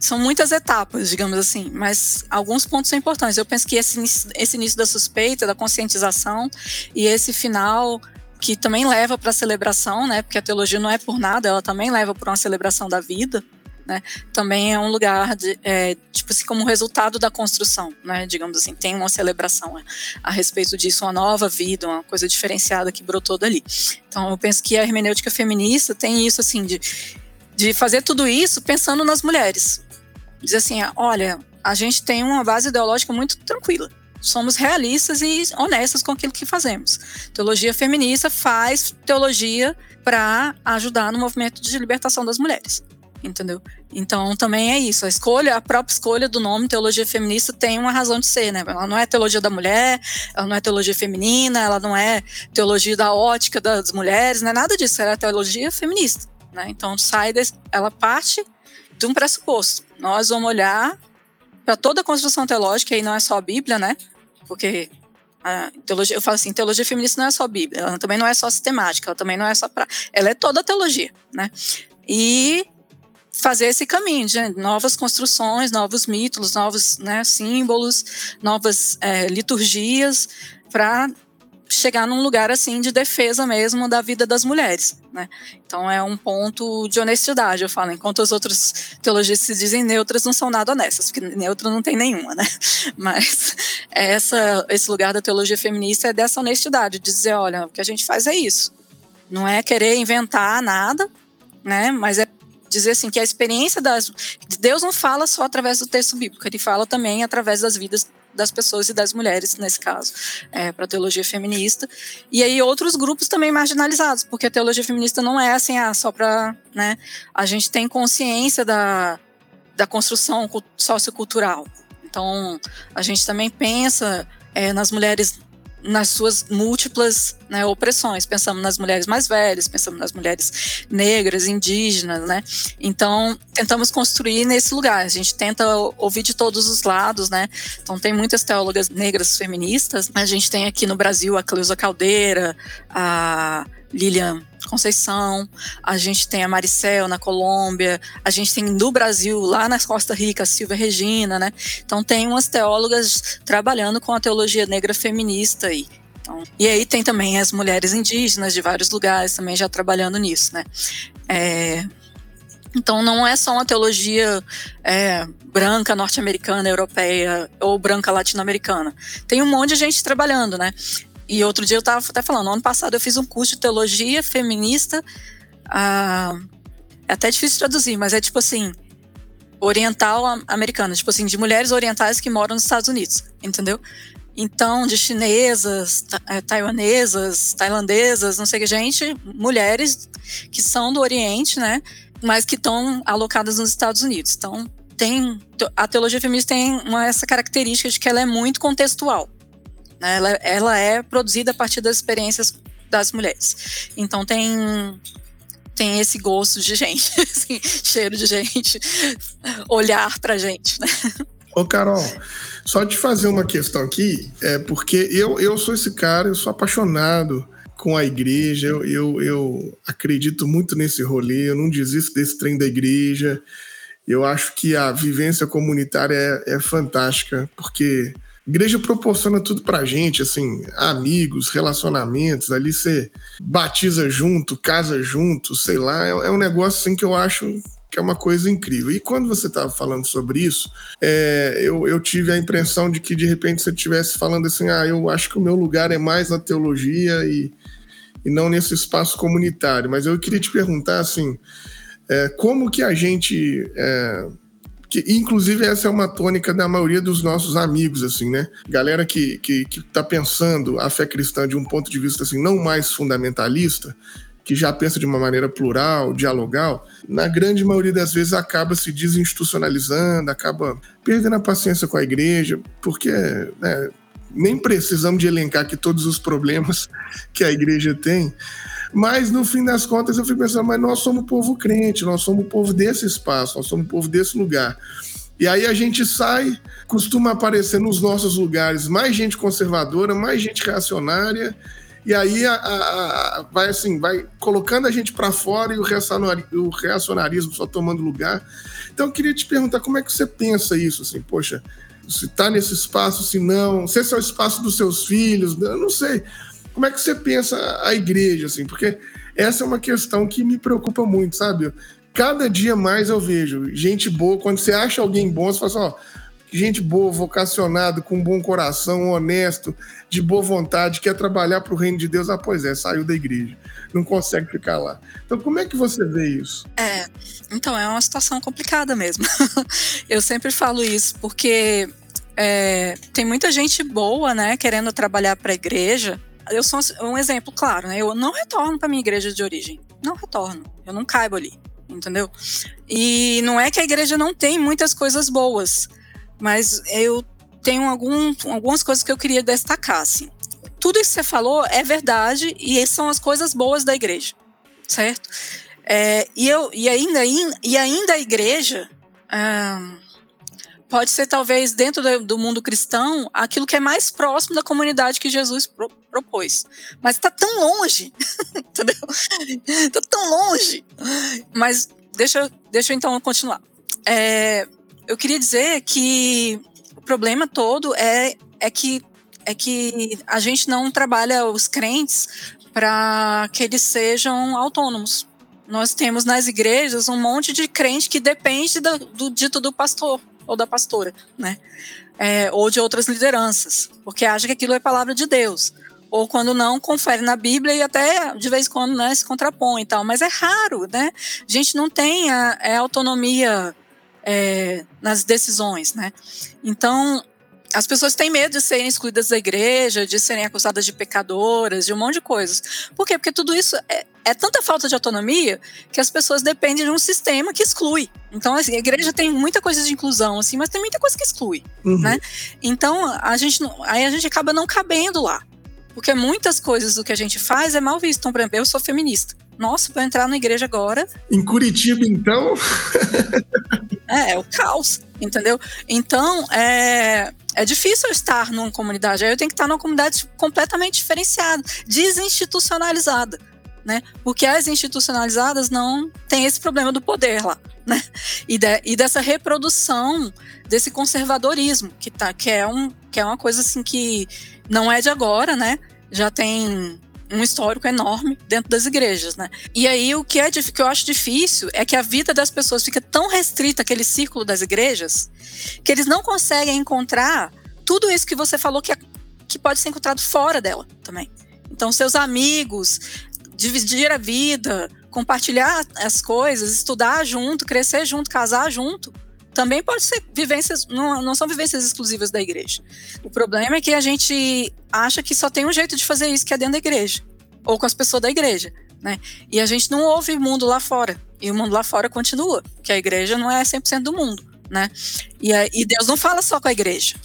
são muitas etapas, digamos assim, mas alguns pontos são importantes. Eu penso que esse, esse início da suspeita, da conscientização e esse final que também leva para a celebração, né? Porque a teologia não é por nada, ela também leva para uma celebração da vida né, também é um lugar de, é, tipo assim, como resultado da construção, né, digamos assim, tem uma celebração a, respeito disso, uma nova vida, uma coisa diferenciada que brotou dali. Então, eu penso que a hermenêutica feminista tem isso, assim, de, de fazer tudo isso pensando nas mulheres. Dizer assim, olha, a gente tem uma base ideológica muito tranquila. Somos realistas e honestas com aquilo que fazemos. Teologia feminista faz teologia para ajudar no movimento de libertação das mulheres entendeu? Então também é isso, a escolha, a própria escolha do nome teologia feminista tem uma razão de ser, né? Ela não é teologia da mulher, ela não é teologia feminina, ela não é teologia da ótica das mulheres, não é nada disso, ela é teologia feminista, né? Então sai desse, ela parte de um pressuposto. Nós vamos olhar para toda a construção teológica, e não é só a Bíblia, né? Porque a teologia, eu falo assim, teologia feminista não é só Bíblia, ela também não é só sistemática, ela também não é só pra, ela é toda a teologia, né? E fazer esse caminho de novas construções, novos mitos, novos né, símbolos, novas é, liturgias para chegar num lugar assim de defesa mesmo da vida das mulheres, né? Então é um ponto de honestidade, eu falo, enquanto as outras teologias se dizem neutras, não são nada honestas, porque neutra não tem nenhuma, né? Mas essa, esse lugar da teologia feminista é dessa honestidade, de dizer, olha, o que a gente faz é isso. Não é querer inventar nada, né? Mas é dizer assim que a experiência das Deus não fala só através do texto bíblico, ele fala também através das vidas das pessoas e das mulheres nesse caso, é, para a teologia feminista. E aí outros grupos também marginalizados, porque a teologia feminista não é assim, ah, só para, né? A gente tem consciência da, da construção sociocultural. Então, a gente também pensa é, nas mulheres nas suas múltiplas né, opressões. Pensamos nas mulheres mais velhas, pensamos nas mulheres negras, indígenas, né? Então, tentamos construir nesse lugar. A gente tenta ouvir de todos os lados, né? Então, tem muitas teólogas negras feministas. A gente tem aqui no Brasil a Cleusa Caldeira, a Lilian Conceição, a gente tem a Maricel na Colômbia, a gente tem no Brasil, lá na Costa Rica, a Silvia Regina, né? Então tem umas teólogas trabalhando com a teologia negra feminista aí. Então, e aí tem também as mulheres indígenas de vários lugares também já trabalhando nisso, né? É, então não é só uma teologia é, branca, norte-americana, europeia ou branca latino-americana. Tem um monte de gente trabalhando, né? E outro dia eu estava até falando, ano passado eu fiz um curso de teologia feminista. Ah, é até difícil traduzir, mas é tipo assim, oriental americana, tipo assim, de mulheres orientais que moram nos Estados Unidos, entendeu? Então, de chinesas, é, taiwanesas, tailandesas, não sei que, gente, mulheres que são do Oriente, né? Mas que estão alocadas nos Estados Unidos. Então, tem a teologia feminista tem uma, essa característica de que ela é muito contextual. Né? Ela, ela é produzida a partir das experiências das mulheres. Então tem tem esse gosto de gente, assim, cheiro de gente, olhar pra gente, né? Ô, Carol, só te fazer uma questão aqui, é porque eu, eu sou esse cara, eu sou apaixonado com a igreja, eu, eu, eu acredito muito nesse rolê, eu não desisto desse trem da igreja. Eu acho que a vivência comunitária é, é fantástica, porque igreja proporciona tudo pra gente, assim, amigos, relacionamentos, ali você batiza junto, casa junto, sei lá, é, é um negócio assim que eu acho que é uma coisa incrível. E quando você estava falando sobre isso, é, eu, eu, tive a impressão de que de repente você estivesse falando assim, ah, eu acho que o meu lugar é mais na teologia e, e não nesse espaço comunitário. Mas eu queria te perguntar assim, é, como que a gente é, que inclusive essa é uma tônica da maioria dos nossos amigos, assim, né? Galera que, que, que tá pensando a fé cristã de um ponto de vista, assim, não mais fundamentalista, que já pensa de uma maneira plural, dialogal, na grande maioria das vezes acaba se desinstitucionalizando, acaba perdendo a paciência com a igreja, porque né, nem precisamos de elencar aqui todos os problemas que a igreja tem, mas no fim das contas eu fico pensando, mas nós somos povo crente, nós somos povo desse espaço, nós somos povo desse lugar. E aí a gente sai, costuma aparecer nos nossos lugares mais gente conservadora, mais gente reacionária, e aí a, a, a, vai assim, vai colocando a gente para fora e o, o reacionarismo só tomando lugar. Então eu queria te perguntar como é que você pensa isso, assim, poxa, se está nesse espaço, se não, se esse é o espaço dos seus filhos, eu não sei. Como é que você pensa a igreja, assim? Porque essa é uma questão que me preocupa muito, sabe? Cada dia mais eu vejo gente boa, quando você acha alguém bom, você fala assim, ó, gente boa, vocacionado, com um bom coração, honesto, de boa vontade, quer trabalhar para o reino de Deus. Ah, pois é, saiu da igreja, não consegue ficar lá. Então, como é que você vê isso? É, então é uma situação complicada mesmo. eu sempre falo isso porque é, tem muita gente boa, né, querendo trabalhar para a igreja, eu sou um exemplo claro, né? Eu não retorno para minha igreja de origem. Não retorno. Eu não caibo ali. entendeu? E não é que a igreja não tem muitas coisas boas, mas eu tenho algum, algumas coisas que eu queria destacar, assim. Tudo isso que você falou é verdade e são as coisas boas da igreja, certo? É, e, eu, e, ainda, e ainda a igreja pode ser, talvez, dentro do, do, mundo cristão, aquilo que é mais próximo da comunidade que Jesus pro, propôs. Mas está tão longe, entendeu? Está tão longe. Mas deixa, deixa eu então continuar. É, eu queria dizer que o problema todo é, é que é que a gente não trabalha os crentes para que eles sejam autônomos. Nós temos nas igrejas um monte de crente que depende do, do dito do pastor ou da pastora, né? É, ou de outras lideranças, porque acha que aquilo é palavra de Deus. Ou quando não, confere na Bíblia e até de vez em quando né, se contrapõe e tal. Mas é raro, né? A gente não tem a, a é autonomia é, nas decisões, né? Então, as pessoas têm medo de serem excluídas da igreja, de serem acusadas de pecadoras, de um monte de coisas. Por quê? Porque tudo isso é, é tanta falta de autonomia que as pessoas dependem de um sistema que exclui. Então, assim, a igreja tem muita coisa de inclusão, assim, mas tem muita coisa que exclui, uhum. né? Então, a gente, aí a gente acaba não cabendo lá. Porque muitas coisas do que a gente faz é mal visto. Então, por exemplo, eu sou feminista. Nossa, para entrar na igreja agora. Em Curitiba, então? é, é o caos, entendeu? Então, é, é difícil eu estar numa comunidade. Aí eu tenho que estar numa comunidade completamente diferenciada, desinstitucionalizada. Né? Porque as institucionalizadas não têm esse problema do poder lá, né? E, de, e dessa reprodução desse conservadorismo que tá, que é um, que é uma coisa assim que não é de agora, né? Já tem um histórico enorme dentro das igrejas, né? E aí o que é que eu acho difícil é que a vida das pessoas fica tão restrita aquele círculo das igrejas que eles não conseguem encontrar tudo isso que você falou que, é, que pode ser encontrado fora dela também. Então seus amigos, dividir a vida, compartilhar as coisas, estudar junto, crescer junto, casar junto, também pode ser vivências, não, não são vivências exclusivas da igreja. O problema é que a gente acha que só tem um jeito de fazer isso, que é dentro da igreja, ou com as pessoas da igreja, né? E a gente não ouve o mundo lá fora, e o mundo lá fora continua, que a igreja não é 100% do mundo, né? E, e Deus não fala só com a igreja,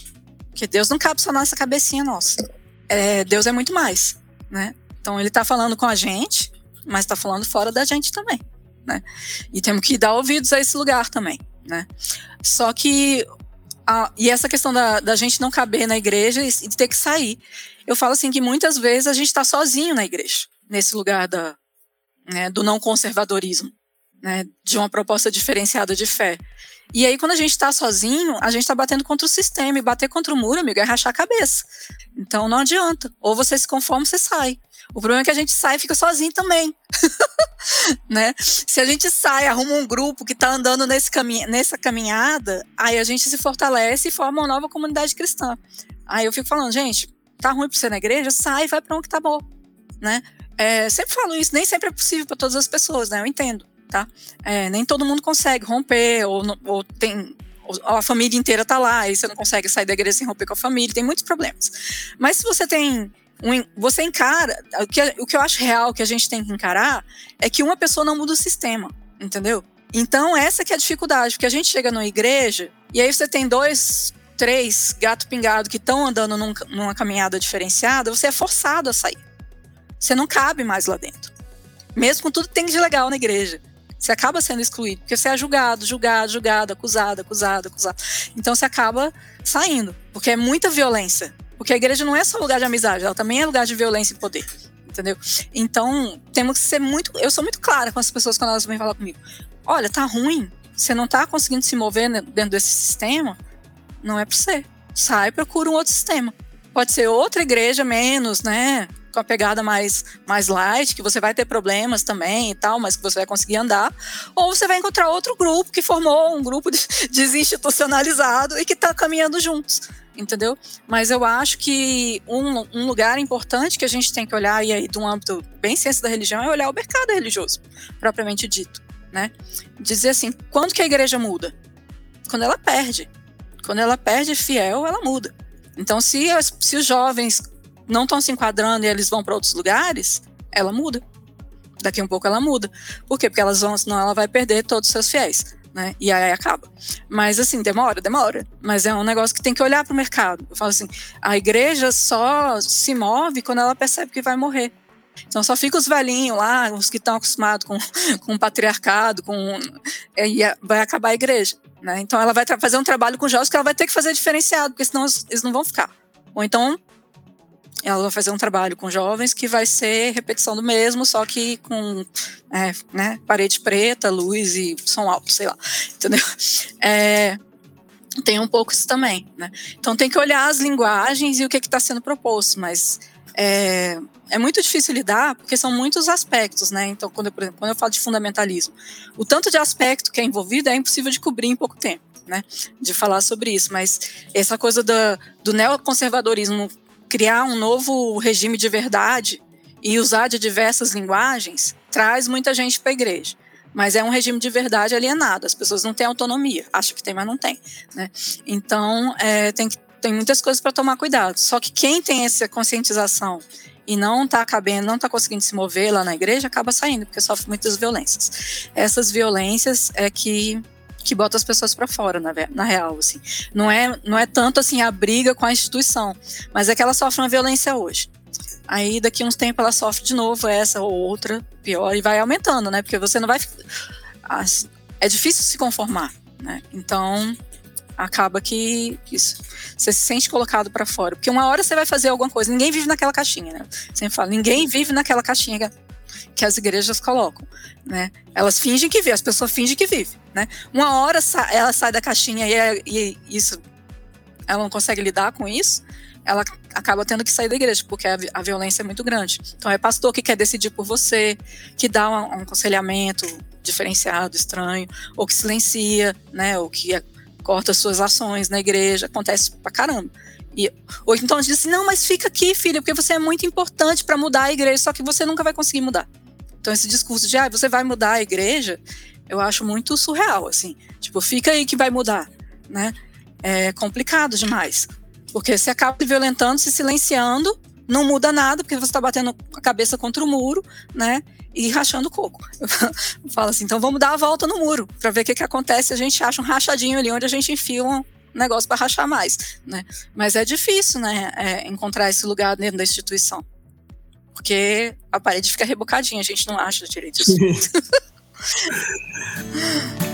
que Deus não cabe só na nossa cabecinha nossa. É, Deus é muito mais, né? Então ele está falando com a gente, mas está falando fora da gente também, né? E temos que dar ouvidos a esse lugar também né? Só que a, e essa questão da, da gente não caber na igreja e, ter que sair. Eu falo assim que muitas vezes a gente está sozinho na igreja, nesse lugar da, né, do não conservadorismo, né, de uma proposta diferenciada de fé. E aí, quando a gente está sozinho, a gente está batendo contra o sistema. E bater contra o muro, amigo, é rachar a cabeça. Então não adianta. Ou você se conforma, você sai. O problema é que a gente sai e fica sozinho também. né? Se a gente sai, arruma um grupo que está andando nesse caminho, nessa caminhada, aí a gente se fortalece e forma uma nova comunidade cristã. Aí eu fico falando, gente, tá ruim para você na igreja? Sai, vai para onde que tá bom, né? É, sempre falo isso, nem sempre é possível para todas as pessoas, né? Eu entendo, tá? É, nem todo mundo consegue romper ou, ou tem a família inteira tá lá e você não consegue sair da igreja sem romper com a família, tem muitos problemas. Mas se você tem um, você encara. O que, o que eu acho real que a gente tem que encarar é que uma pessoa não muda o sistema, entendeu? Então, essa que é a dificuldade, porque a gente chega numa igreja e aí você tem dois, três gato pingado que estão andando num, numa caminhada diferenciada, você é forçado a sair. Você não cabe mais lá dentro. Mesmo com tudo que tem de legal na igreja. Você acaba sendo excluído, porque você é julgado, julgado, julgado, acusado, acusado, acusado. Então você acaba saindo, porque é muita violência porque a igreja não é só lugar de amizade, ela também é lugar de violência e poder. Entendeu? Então, temos que ser muito. Eu sou muito clara com as pessoas quando elas vêm falar comigo. Olha, tá ruim, você não tá conseguindo se mover dentro desse sistema, não é para você. Sai e procura um outro sistema. Pode ser outra igreja menos, né? Com a pegada mais, mais light, que você vai ter problemas também e tal, mas que você vai conseguir andar. Ou você vai encontrar outro grupo que formou um grupo desinstitucionalizado e que está caminhando juntos entendeu? Mas eu acho que um, um, lugar importante que a gente tem que olhar, e aí de um âmbito bem ciência da religião, é olhar o mercado religioso, propriamente dito, né? Dizer assim, quando que a igreja muda? Quando ela perde. Quando ela perde fiel, ela muda. Então, se, se os jovens não estão se enquadrando e eles vão para outros lugares, ela muda. Daqui um pouco ela muda. Por quê? Porque elas vão, senão ela vai perder todos os seus fiéis. Né? E aí acaba. Mas assim, demora, demora. Mas é um negócio que tem que olhar para o mercado. Eu falo assim, a igreja só se move quando ela percebe que vai morrer. Então só fica os velhinhos lá, os que estão acostumados com, com o patriarcado, com e vai acabar a igreja. Né? Então ela vai fazer um trabalho com jovens que ela vai ter que fazer diferenciado, porque senão eles não vão ficar. Ou então ela vai fazer um trabalho com jovens que vai ser repetição do mesmo, só que com é, né, parede preta, luz e som alto, sei lá. Entendeu? É, tem um pouco isso também. Né? Então tem que olhar as linguagens e o que está sendo proposto, mas é, é muito difícil lidar porque são muitos aspectos, né? Então, quando eu, exemplo, quando eu falo de fundamentalismo, o tanto de aspecto que é envolvido é impossível de cobrir em pouco tempo, né? De falar sobre isso, mas essa coisa do, do neoconservadorismo criar um novo regime de verdade e usar de diversas linguagens traz muita gente para a igreja. Mas é um regime de verdade alienado, as pessoas não têm autonomia, acham que tem, mas não tem. Né? Então, é, tem, tem muitas coisas para tomar cuidado. Só que quem tem essa conscientização e não está cabendo, não está conseguindo se mover lá na igreja, acaba saindo, porque sofre muitas violências. Essas violências é que que bota as pessoas para fora, na, na real, assim. Não é, não é tanto assim a briga com a instituição, mas é que ela sofre uma violência hoje. Aí daqui uns tempos ela sofre de novo essa ou outra, pior, e vai aumentando, né? Porque você não vai. É difícil se conformar, né? Então acaba que isso, você se sente colocado para fora. Porque uma hora você vai fazer alguma coisa, ninguém vive naquela caixinha, né? Sempre falo, ninguém vive naquela caixinha que as igrejas colocam, né? Elas fingem que vivem, as pessoas fingem que vivem, né? Uma hora ela sai da caixinha e, e isso, ela não consegue lidar com isso, ela acaba tendo que sair da igreja, porque a, a, violência é muito grande. Então é pastor que quer decidir por você, que dá um, um aconselhamento diferenciado, estranho, ou que silencia, né? Ou que corta suas ações na igreja, acontece pra caramba. E, ou então diz assim, não, mas fica aqui, filha, porque você é muito importante para mudar a igreja, só que você nunca vai conseguir mudar. Então esse discurso de, ah, você vai mudar a igreja, eu acho muito surreal, assim. Tipo, fica aí que vai mudar, né? É complicado demais. Porque você acaba se violentando, se silenciando, não muda nada, porque você está batendo a cabeça contra o muro, né? E rachando o coco. Eu falo assim, então vamos dar a volta no muro, para ver o que, que acontece. A gente acha um rachadinho ali onde a gente enfia um negócio para rachar mais, né? Mas é difícil, né? É, encontrar esse lugar dentro da instituição. Porque a parede fica rebocadinha, a gente não acha direito isso.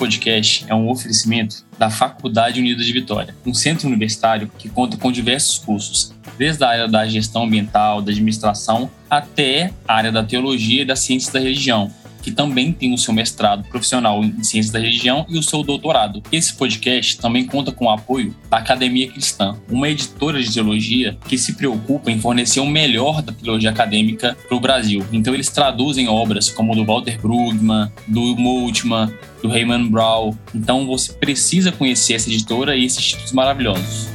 podcast é um oferecimento da Faculdade Unida de Vitória, um centro universitário que conta com diversos cursos, desde a área da gestão ambiental, da administração, até a área da teologia e das ciências da religião, que também tem o seu mestrado profissional em ciências da religião e o seu doutorado. Esse podcast também conta com o apoio da Academia Cristã, uma editora de teologia que se preocupa em fornecer o melhor da teologia acadêmica para o Brasil. Então eles traduzem obras como do Walter Brugman, do Multman, do Raymond Brown. Então você precisa conhecer essa editora e esses títulos maravilhosos.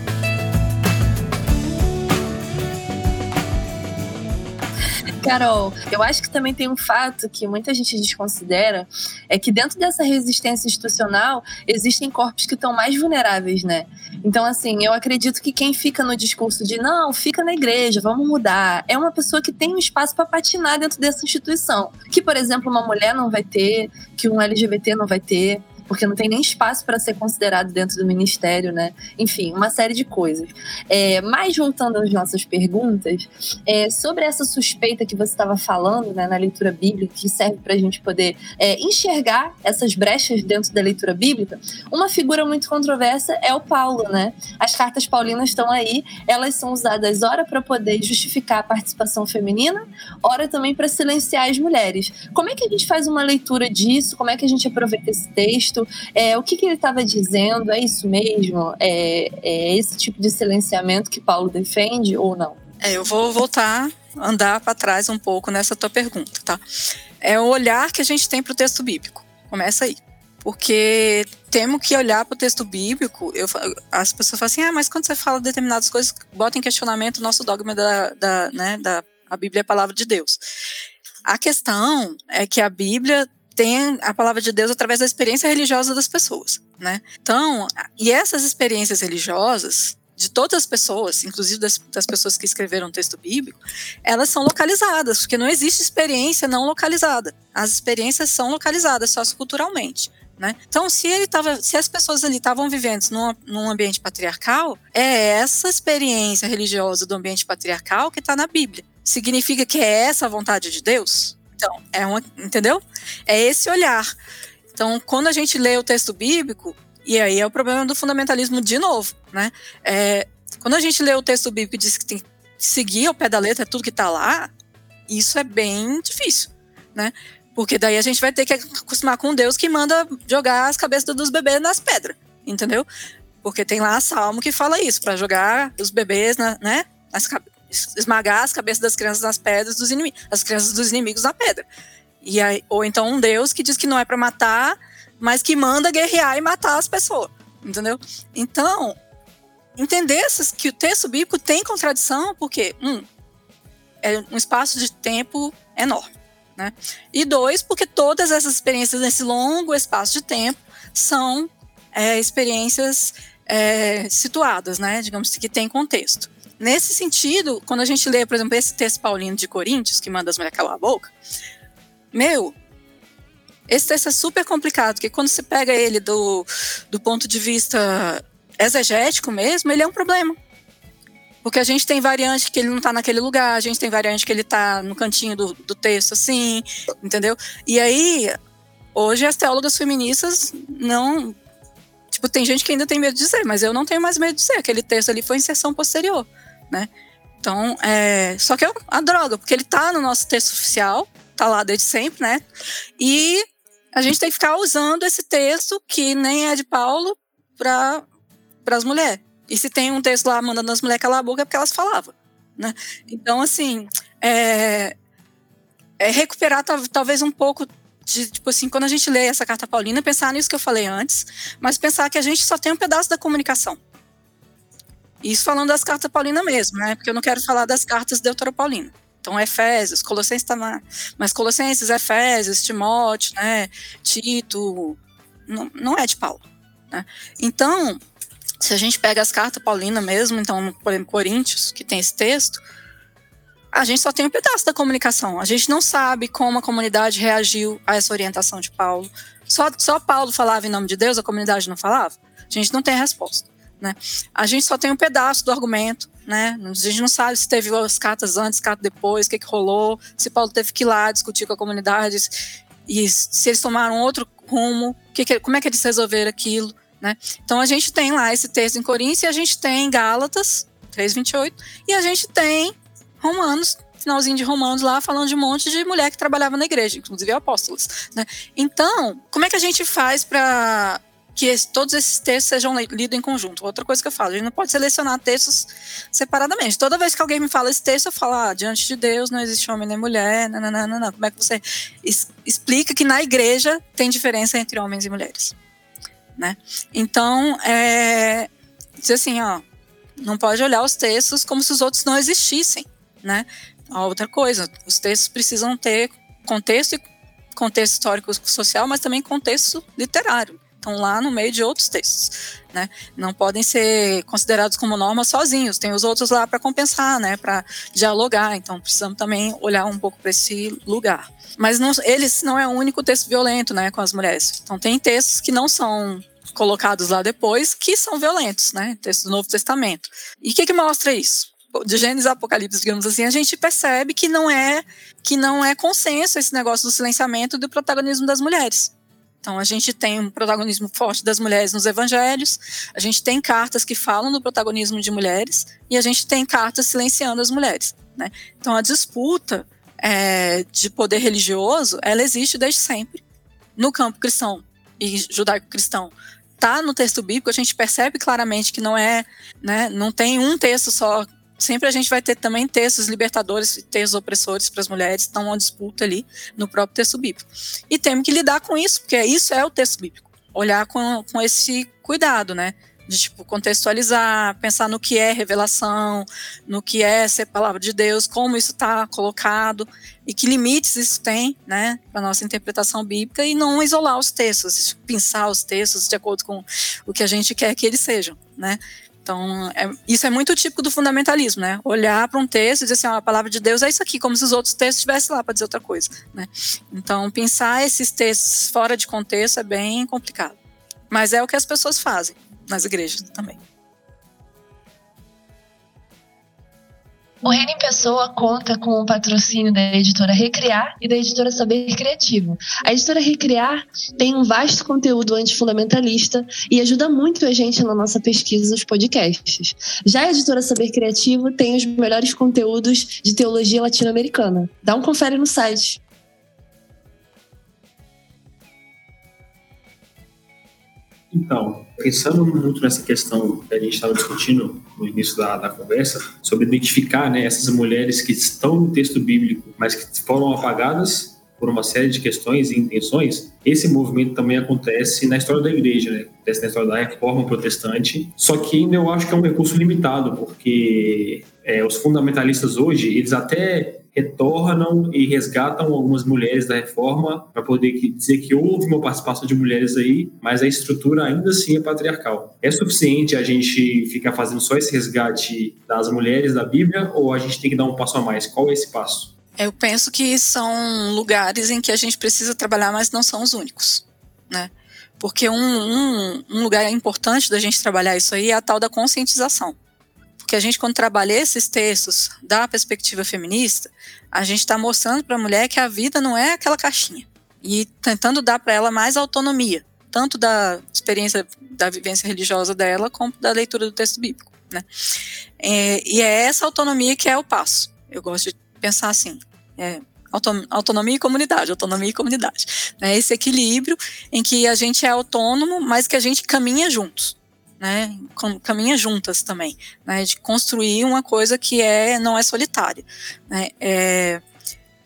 Carol, eu acho que também tem um fato que muita gente desconsidera, é que dentro dessa resistência institucional existem corpos que estão mais vulneráveis, né? Então, assim, eu acredito que quem fica no discurso de não, fica na igreja, vamos mudar, é uma pessoa que tem um espaço para patinar dentro dessa instituição, que, por exemplo, uma mulher não vai ter, que um LGBT não vai ter porque não tem nem espaço para ser considerado dentro do ministério, né? Enfim, uma série de coisas. É, mas voltando às nossas perguntas, é, sobre essa suspeita que você estava falando né, na leitura bíblica, que serve para a gente poder é, enxergar essas brechas dentro da leitura bíblica, uma figura muito controversa é o Paulo, né? As cartas paulinas estão aí, elas são usadas ora para poder justificar a participação feminina, ora também para silenciar as mulheres. Como é que a gente faz uma leitura disso? Como é que a gente aproveita esse texto? Texto, é, o que, que ele estava dizendo, é isso mesmo? É, é esse tipo de silenciamento que Paulo defende ou não? É, eu vou voltar, andar para trás um pouco nessa tua pergunta, tá? É o olhar que a gente tem para o texto bíblico. Começa aí. Porque temos que olhar para o texto bíblico. Eu, as pessoas falam assim: ah, mas quando você fala determinadas coisas, bota em questionamento o nosso dogma da, da, né, da a Bíblia é a palavra de Deus. A questão é que a Bíblia tem a palavra de Deus através da experiência religiosa das pessoas, né? Então, e essas experiências religiosas, de todas as pessoas, inclusive das, das pessoas que escreveram o texto bíblico, elas são localizadas, porque não existe experiência não localizada. As experiências são localizadas socioculturalmente. Né? Então, se ele tava, se as pessoas ali estavam vivendo num, num, ambiente patriarcal, é essa experiência religiosa do ambiente patriarcal que está na Bíblia. Significa que é essa a vontade de Deus? Então, é uma, entendeu? É esse olhar. Então, quando a gente lê o texto bíblico, e aí é o problema do fundamentalismo de novo, né? É, quando a gente lê o texto bíblico e diz que tem que seguir ao pé da letra tudo que está lá, isso é bem difícil, né? Porque daí a gente vai ter que acostumar com Deus que manda jogar as cabeças dos bebês nas pedras, entendeu? Porque tem lá Salmo que fala isso, para jogar os bebês, na, né? As, esmagar as cabeças das crianças nas pedras dos inimigos, as crianças dos inimigos na pedra. E aí, ou então um Deus que diz que não é para matar, mas que manda guerrear e matar as pessoas, entendeu? Então, entender que o texto bíblico tem contradição, porque um é um espaço de tempo enorme. Né? E dois, porque todas essas experiências nesse longo espaço de tempo são é, experiências é, situadas, né? digamos que tem contexto. Nesse sentido, quando a gente lê, por exemplo, esse texto paulino de Coríntios, que manda as mulheres calar a boca, meu, esse texto é super complicado, porque quando você pega ele do, do ponto de vista exegético mesmo, ele é um problema. Porque a gente tem variante que ele não está naquele lugar, a gente tem variante que ele está no cantinho do, do texto, assim, entendeu? E aí, hoje as teólogas feministas não. Tipo, tem gente que ainda tem medo de dizer, mas eu não tenho mais medo de dizer. Aquele texto ali foi inserção posterior, né? Então, é. Só que é a droga, porque ele está no nosso texto oficial, tá lá desde sempre, né? E a gente tem que ficar usando esse texto, que nem é de Paulo, para as mulheres. E se tem um texto lá mandando as mulheres calar a boca é porque elas falavam. Né? Então, assim, é, é recuperar talvez um pouco de, tipo assim, quando a gente lê essa carta paulina, pensar nisso que eu falei antes, mas pensar que a gente só tem um pedaço da comunicação. Isso falando das cartas paulinas mesmo, né? Porque eu não quero falar das cartas deuteropaulina. Então, Efésios, Colossenses está lá. Mas Colossenses, Efésios, Timóteo, né? Tito, não, não é de Paulo. Né? Então, se a gente pega as cartas paulinas mesmo, então, por exemplo, Coríntios, que tem esse texto, a gente só tem um pedaço da comunicação. A gente não sabe como a comunidade reagiu a essa orientação de Paulo. Só, só Paulo falava em nome de Deus, a comunidade não falava? A gente não tem resposta. Né? A gente só tem um pedaço do argumento, né? A gente não sabe se teve as cartas antes, cartas depois, o que, que rolou, se Paulo teve que ir lá discutir com a comunidade e se eles tomaram outro rumo, que que, como é que eles resolveram aquilo. Né? Então a gente tem lá esse texto em Coríntios e a gente tem Gálatas 3:28 e a gente tem Romanos finalzinho de Romanos lá falando de um monte de mulher que trabalhava na igreja, inclusive apóstolos, né? Então, como é que a gente faz para que esse, todos esses textos sejam lidos em conjunto. Outra coisa que eu falo, a gente não pode selecionar textos separadamente. Toda vez que alguém me fala esse texto, eu falo, ah, diante de Deus não existe homem nem mulher, não, não, não, não. Como é que você explica que na igreja tem diferença entre homens e mulheres? né? Então, é, assim, ó, não pode olhar os textos como se os outros não existissem, né? Outra coisa, os textos precisam ter contexto contexto histórico social, mas também contexto literário. Estão lá no meio de outros textos, né? Não podem ser considerados como normas sozinhos. Tem os outros lá para compensar, né? Para dialogar. Então precisamos também olhar um pouco para esse lugar. Mas não, eles não é o único texto violento, né, com as mulheres. Então tem textos que não são colocados lá depois que são violentos, né? Texto do Novo Testamento. E o que, que mostra isso? De Gênesis a Apocalipse, digamos assim, a gente percebe que não é que não é consenso esse negócio do silenciamento e do protagonismo das mulheres. Então, a gente tem um protagonismo forte das mulheres nos evangelhos, a gente tem cartas que falam do protagonismo de mulheres e a gente tem cartas silenciando as mulheres. Né? Então, a disputa é, de poder religioso, ela existe desde sempre. No campo cristão e judaico-cristão, tá no texto bíblico, a gente percebe claramente que não é, né, não tem um texto só. Sempre a gente vai ter também textos libertadores e textos opressores para as mulheres, estão uma disputa ali no próprio texto bíblico. E temos que lidar com isso, porque isso é o texto bíblico. Olhar com, com esse cuidado, né? de tipo contextualizar, pensar no que é revelação, no que é ser palavra de Deus, como isso está colocado e que limites isso tem, né, para nossa interpretação bíblica e não isolar os textos, pensar os textos de acordo com o que a gente quer que eles sejam, né? Então, é, isso é muito típico do fundamentalismo, né? Olhar para um texto e dizer assim, ó, a palavra de Deus é isso aqui, como se os outros textos estivessem lá para dizer outra coisa, né? Então, pensar esses textos fora de contexto é bem complicado. Mas é o que as pessoas fazem nas igrejas também. O Reino em Pessoa conta com o patrocínio da editora Recriar e da editora Saber Criativo. A editora Recriar tem um vasto conteúdo antifundamentalista e ajuda muito a gente na nossa pesquisa dos podcasts. Já a editora Saber Criativo tem os melhores conteúdos de teologia latino-americana. Dá um confere no site. Então, pensando muito nessa questão que a gente estava discutindo no início da, da conversa, sobre identificar né, essas mulheres que estão no texto bíblico, mas que foram apagadas por uma série de questões e intenções, esse movimento também acontece na história da igreja, né? acontece na história da reforma protestante, só que ainda eu acho que é um recurso limitado, porque é, os fundamentalistas hoje, eles até retornam e resgatam algumas mulheres da reforma para poder dizer que houve uma participação de mulheres aí, mas a estrutura ainda assim é patriarcal. É suficiente a gente ficar fazendo só esse resgate das mulheres da Bíblia ou a gente tem que dar um passo a mais? Qual é esse passo? Eu penso que são lugares em que a gente precisa trabalhar, mas não são os únicos, né? Porque um, um, um lugar importante da gente trabalhar isso aí é a tal da conscientização. Porque a gente, quando trabalha esses textos da perspectiva feminista, a gente está mostrando para a mulher que a vida não é aquela caixinha. E tentando dar para ela mais autonomia, tanto da experiência da vivência religiosa dela, como da leitura do texto bíblico. Né? É, e é essa autonomia que é o passo. Eu gosto de pensar assim: é, autonomia e comunidade, autonomia e comunidade. É esse equilíbrio em que a gente é autônomo, mas que a gente caminha juntos né, caminha juntas também, né, de construir uma coisa que é não é solitária, né, é,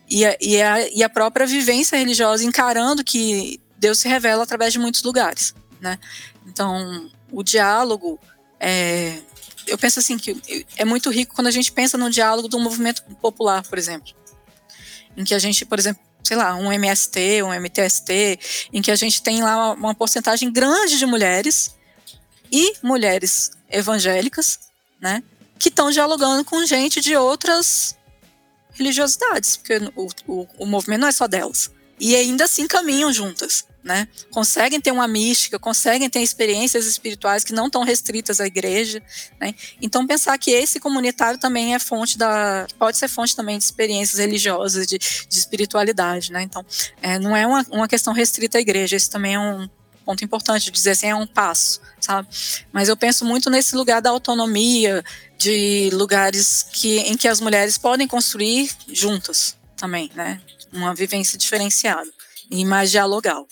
e, a, e, a, e a própria vivência religiosa encarando que Deus se revela através de muitos lugares, né, então o diálogo é, eu penso assim que é muito rico quando a gente pensa no diálogo do movimento popular, por exemplo, em que a gente, por exemplo, sei lá, um MST, um MTST, em que a gente tem lá uma, uma porcentagem grande de mulheres e mulheres evangélicas, né, que estão dialogando com gente de outras religiosidades, porque o, o, o movimento não é só delas. E ainda assim caminham juntas, né? Conseguem ter uma mística, conseguem ter experiências espirituais que não estão restritas à igreja, né? Então pensar que esse comunitário também é fonte da, pode ser fonte também de experiências religiosas, de, de espiritualidade, né? Então é, não é uma, uma questão restrita à igreja, isso também é um, ponto importante, dizer assim, é um passo, sabe? Mas eu penso muito nesse lugar da autonomia, de lugares que, em que as mulheres podem construir juntas também, né? Uma vivência diferenciada e mais dialogal.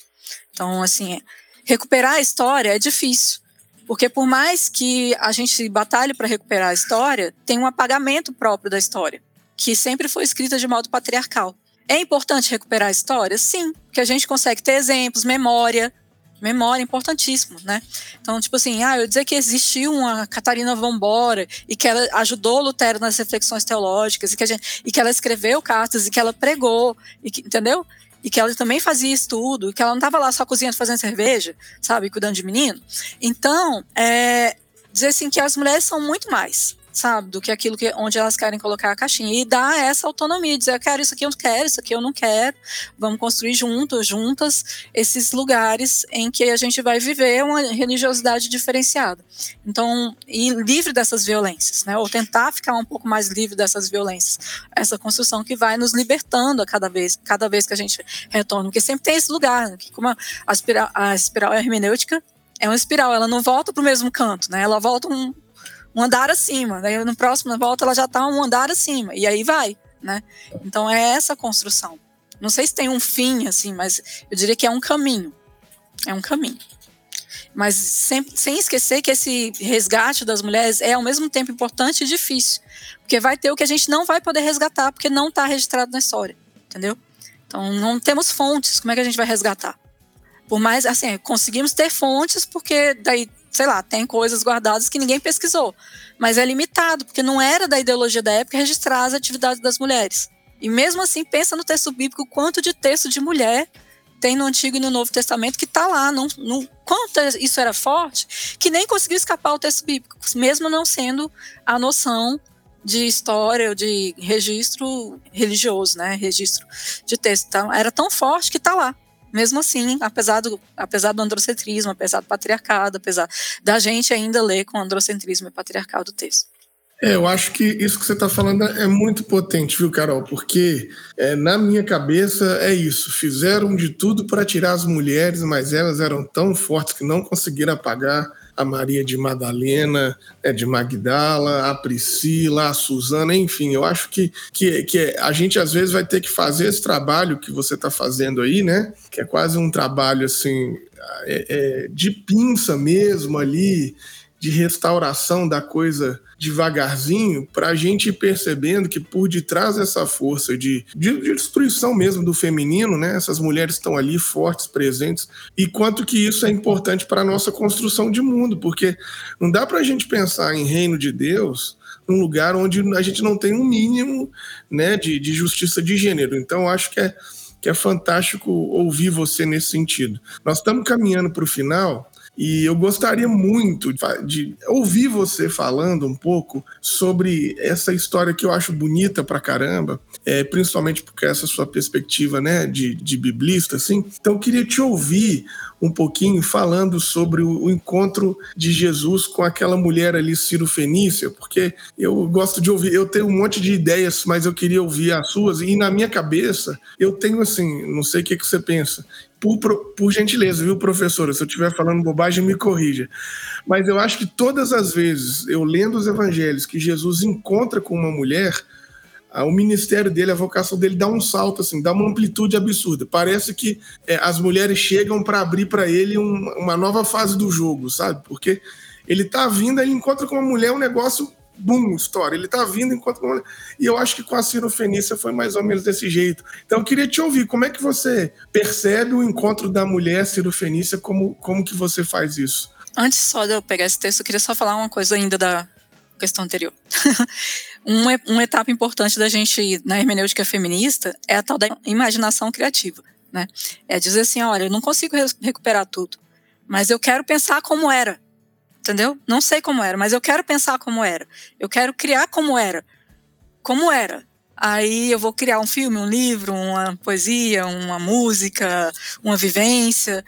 Então, assim, recuperar a história é difícil, porque por mais que a gente batalhe para recuperar a história, tem um apagamento próprio da história, que sempre foi escrita de modo patriarcal. É importante recuperar a história? Sim, porque a gente consegue ter exemplos, memória, memória importantíssimo, né? Então, tipo assim, ah, eu dizer que existiu uma Catarina Vambora e que ela ajudou Lutero nas reflexões teológicas e que, gente, e que ela escreveu cartas e que ela pregou, e que, entendeu? E que ela também fazia estudo, e que ela não estava lá só cozinhando, fazendo cerveja, sabe, cuidando de menino. Então, é, dizer assim que as mulheres são muito mais, sabe, do que aquilo que, onde elas querem colocar a caixinha. E dar essa autonomia, dizer, eu quero isso aqui, eu quero, isso aqui eu não quero, vamos construir juntos, juntas, esses lugares em que a gente vai viver uma religiosidade diferenciada. Então, e livre dessas violências, né, ou tentar ficar um pouco mais livre dessas violências, essa construção que vai nos libertando a cada vez, cada vez que a gente retorna, porque sempre tem esse lugar, né, que como a espiral, a espiral hermenêutica é uma espiral, ela não volta para o mesmo canto, né? Ela volta um, um andar acima. Daí no próximo volta ela já está um andar acima. E aí vai, né? Então é essa construção. Não sei se tem um fim, assim, mas eu diria que é um caminho. É um caminho. Mas sem, sem esquecer que esse resgate das mulheres é ao mesmo tempo importante e difícil. Porque vai ter o que a gente não vai poder resgatar, porque não está registrado na história. Entendeu? Então não temos fontes. Como é que a gente vai resgatar? Por mais, assim, conseguimos ter fontes, porque daí sei lá, tem coisas guardadas que ninguém pesquisou. Mas é limitado, porque não era da ideologia da época registrar as atividades das mulheres. E mesmo assim, pensa no texto bíblico, quanto de texto de mulher tem no Antigo e no Novo Testamento que está lá. Não, não, quanto isso era forte, que nem conseguiu escapar o texto bíblico, mesmo não sendo a noção de história ou de registro religioso, né? Registro de texto. Então, era tão forte que está lá. Mesmo assim, apesar do, apesar do androcentrismo, apesar do patriarcado, apesar da gente ainda ler com androcentrismo e patriarcado o texto. É, eu acho que isso que você está falando é muito potente, viu, Carol? Porque é, na minha cabeça é isso. Fizeram de tudo para tirar as mulheres, mas elas eram tão fortes que não conseguiram apagar a Maria de Madalena, é, de Magdala, a Priscila, a Suzana, enfim. Eu acho que, que, que a gente às vezes vai ter que fazer esse trabalho que você está fazendo aí, né? Que é quase um trabalho assim é, é, de pinça mesmo ali de restauração da coisa devagarzinho, para a gente ir percebendo que por detrás dessa força de, de, de, destruição mesmo do feminino, né, essas mulheres estão ali fortes, presentes, e quanto que isso é importante para a nossa construção de mundo, porque não dá para a gente pensar em reino de Deus num lugar onde a gente não tem um mínimo né, de, de justiça de gênero. Então, acho que é, que é fantástico ouvir você nesse sentido. Nós estamos caminhando para o final. E eu gostaria muito de, ouvir você falando um pouco sobre essa história que eu acho bonita pra caramba, é, principalmente porque essa sua perspectiva né, de, de biblista, assim. Então eu queria te ouvir um pouquinho falando sobre o, encontro de Jesus com aquela mulher ali, Ciro Fenícia, porque eu gosto de ouvir, eu tenho um monte de ideias, mas eu queria ouvir as suas, e na minha cabeça eu tenho assim, não sei o que, que você pensa, por, por gentileza, viu, professora? Se eu estiver falando bobagem, me corrija. Mas eu acho que todas as vezes, eu lendo os evangelhos, que Jesus encontra com uma mulher, o ministério dele, a vocação dele dá um salto, assim, dá uma amplitude absurda. Parece que é, as mulheres chegam para abrir para ele um, uma nova fase do jogo, sabe? Porque ele tá vindo, ele encontra com uma mulher um negócio bum, história. Ele tá vindo enquanto. E eu acho que com a Ciro Fenícia foi mais ou menos desse jeito. Então eu queria te ouvir, como é que você percebe o encontro da mulher Ciro Fenícia, como, como que você faz isso? Antes só de eu pegar esse texto, eu queria só falar uma coisa ainda da questão anterior. uma, uma etapa importante da gente na hermenêutica feminista é a tal da imaginação criativa. Né? É dizer assim, olha, eu não consigo recuperar tudo, mas eu quero pensar como era entendeu? Não sei como era, mas eu quero pensar como era. Eu quero criar como era. Como era. Aí eu vou criar um filme, um livro, uma poesia, uma música, uma vivência.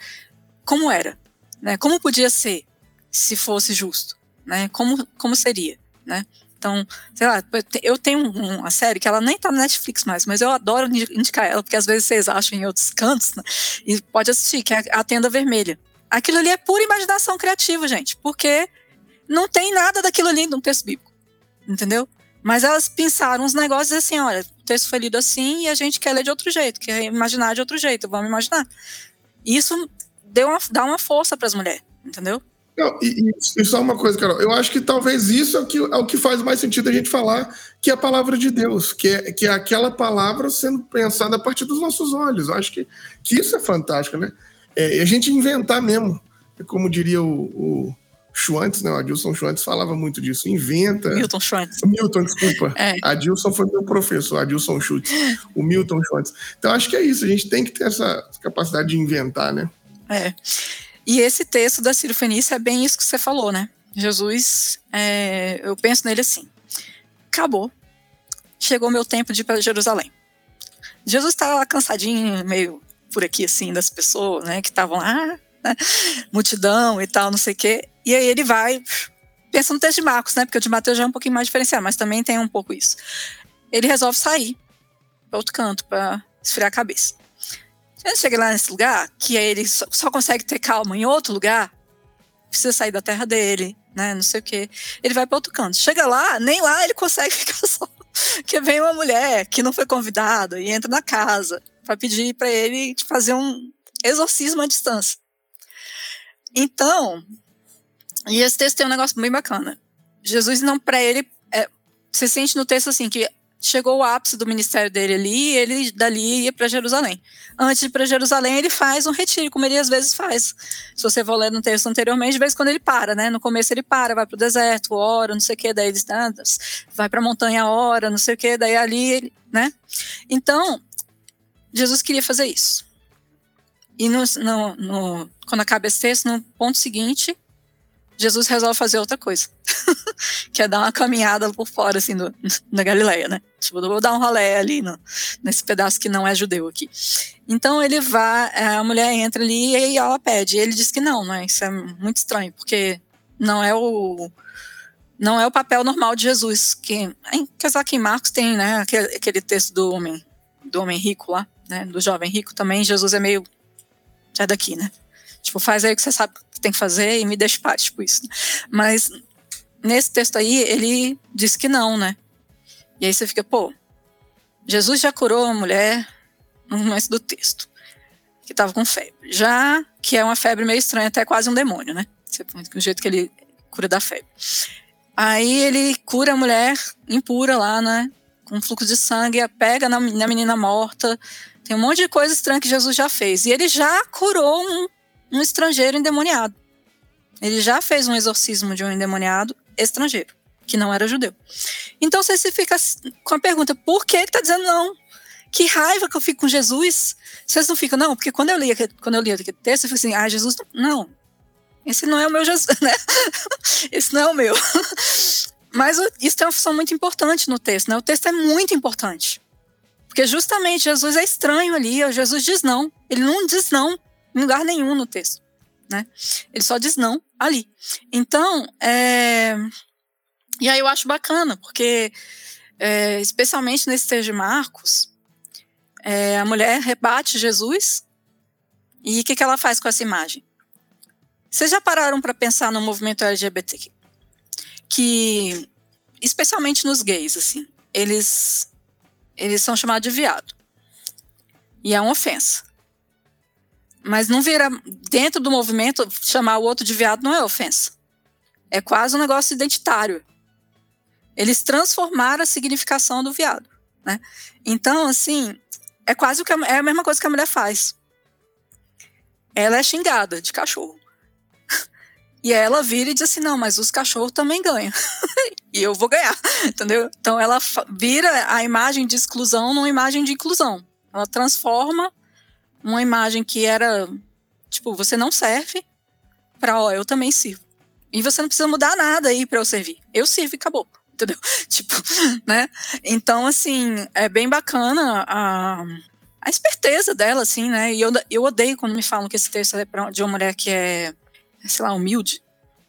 Como era? Né? Como podia ser se fosse justo? Né? Como, como seria? Né? Então, sei lá, eu tenho uma série que ela nem tá no Netflix mais, mas eu adoro indicar ela, porque às vezes vocês acham em outros cantos, né? E pode assistir, que é a Tenda Vermelha. Aquilo ali é pura imaginação criativa, gente, porque não tem nada daquilo ali no texto bíblico, entendeu? Mas elas pensaram uns negócios assim, olha, o texto foi lido assim e a gente quer ler de outro jeito, quer imaginar de outro jeito, vamos imaginar. Isso deu uma, dá uma força para as mulheres, entendeu? Não, e, e, só uma coisa, Carol, eu acho que talvez isso é o, que, é o que faz mais sentido a gente falar, que é a palavra de Deus, que é, que é aquela palavra sendo pensada a partir dos nossos olhos. Eu acho que, que isso é fantástico, né? É, a gente inventar mesmo. É como diria o, o Schwantz, né? O Adilson Schwantz falava muito disso. Inventa. Milton Schwantz. Milton, desculpa. É. Adilson foi meu professor, Adilson Schultz. o Milton Schwantz. Então acho que é isso. A gente tem que ter essa capacidade de inventar, né? É. E esse texto da Ciro Fenícia é bem isso que você falou, né? Jesus, é, eu penso nele assim: acabou. Chegou meu tempo de ir para Jerusalém. Jesus estava lá cansadinho, meio por aqui, assim, das pessoas, né, que estavam lá, né, multidão e tal, não sei o quê. E aí ele vai, pensa no texto de Marcos, né, porque o de Mateus já é um pouquinho mais diferenciado, mas também tem um pouco isso. Ele resolve sair para outro canto, para esfriar a cabeça. Ele chega lá nesse lugar, que aí ele só, só consegue ter calma em outro lugar, precisa sair da terra dele, né, não sei o quê. Ele vai para outro canto. Chega lá, nem lá ele consegue ficar só. Que vem uma mulher que não foi convidada e entra na casa para pedir para ele fazer um exorcismo à distância. Então, e esse texto tem um negócio bem bacana. Jesus não para ele, é, você sente no texto assim que chegou o ápice do ministério dele ali, e ele dali ia para Jerusalém. Antes de ir para Jerusalém, ele faz um retiro, como ele às vezes faz. Se você for ler no texto anteriormente, de vez em quando ele para, né? No começo ele para, vai para o deserto, ora, não sei o que, daí ele ah, vai para a montanha, ora, não sei o que, daí ali, ele, né? Então, Jesus queria fazer isso. E no, no, no, quando acaba esse texto, no ponto seguinte, Jesus resolve fazer outra coisa. que é dar uma caminhada por fora, assim, do, na Galileia, né? Tipo, vou dar um rolé ali no, nesse pedaço que não é judeu aqui. Então ele vai, é, a mulher entra ali e ela pede. E ele diz que não, né? Isso é muito estranho, porque não é o não é o papel normal de Jesus. Que, apesar que em Marcos tem, né, aquele, aquele texto do homem, do homem rico lá, né, do jovem rico também, Jesus é meio, sai daqui, né? Tipo, faz aí o que você sabe que tem que fazer e me deixa paz, tipo isso. Mas nesse texto aí, ele diz que não, né? E aí você fica, pô, Jesus já curou a mulher no momento do texto, que estava com febre. Já que é uma febre meio estranha, até quase um demônio, né? Do jeito que ele cura da febre. Aí ele cura a mulher impura lá, né? Com fluxo de sangue, pega na menina morta. Tem um monte de coisa estranha que Jesus já fez. E ele já curou um um estrangeiro endemoniado. Ele já fez um exorcismo de um endemoniado estrangeiro, que não era judeu. Então você fica com a pergunta: por que ele está dizendo não? Que raiva que eu fico com Jesus. Vocês não ficam, não, porque quando eu li, quando eu li aquele texto, eu falei assim: ah, Jesus, não. Esse não é o meu Jesus, né? Esse não é o meu. Mas isso tem uma função muito importante no texto, né? O texto é muito importante. Porque justamente Jesus é estranho ali, Jesus diz não. Ele não diz não em lugar nenhum no texto. Né? Ele só diz não ali. Então, é... e aí eu acho bacana, porque é, especialmente nesse texto de Marcos, é, a mulher rebate Jesus e o que, que ela faz com essa imagem? Vocês já pararam para pensar no movimento LGBT? Que, especialmente nos gays, assim, eles, eles são chamados de viado. E é uma ofensa. Mas não vira. Dentro do movimento, chamar o outro de viado não é ofensa. É quase um negócio identitário. Eles transformaram a significação do viado. Né? Então, assim, é quase o que a, é a mesma coisa que a mulher faz. Ela é xingada de cachorro. E ela vira e diz assim: não, mas os cachorros também ganham. e eu vou ganhar, entendeu? Então ela vira a imagem de exclusão numa imagem de inclusão. Ela transforma uma imagem que era tipo, você não serve para, ó, eu também sirvo. E você não precisa mudar nada aí para eu servir. Eu sirvo e acabou. Entendeu? Tipo, né? Então, assim, é bem bacana a, a esperteza dela, assim, né? E eu, eu odeio quando me falam que esse texto é de uma mulher que é, sei lá, humilde.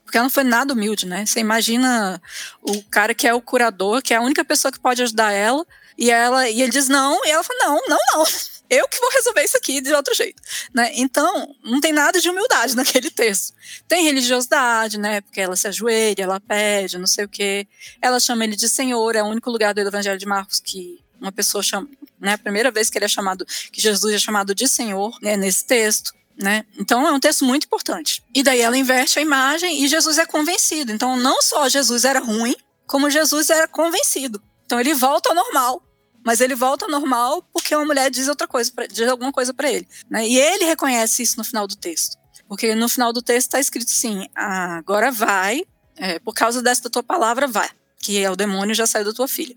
Porque ela não foi nada humilde, né? Você imagina o cara que é o curador, que é a única pessoa que pode ajudar ela, e ela e ele diz não, e ela fala: não, não, não eu que vou resolver isso aqui de outro jeito, né? Então, não tem nada de humildade naquele texto. Tem religiosidade, né? Porque ela se ajoelha, ela pede, não sei o quê. Ela chama ele de Senhor, é o único lugar do Evangelho de Marcos que uma pessoa chama, né? A primeira vez que ele é chamado, que Jesus é chamado de Senhor, né? Nesse texto. Né? Então é um texto muito importante. E daí ela inverte a imagem e Jesus é convencido. Então não só Jesus era ruim, como Jesus era convencido. Então ele volta ao normal. Mas ele volta ao normal porque uma mulher diz outra coisa, pra, diz alguma coisa para ele. Né? E ele reconhece isso no final do texto. Porque no final do texto está escrito assim: ah, agora vai, é, por causa desta tua palavra, vai. Que é o demônio já saiu da tua filha.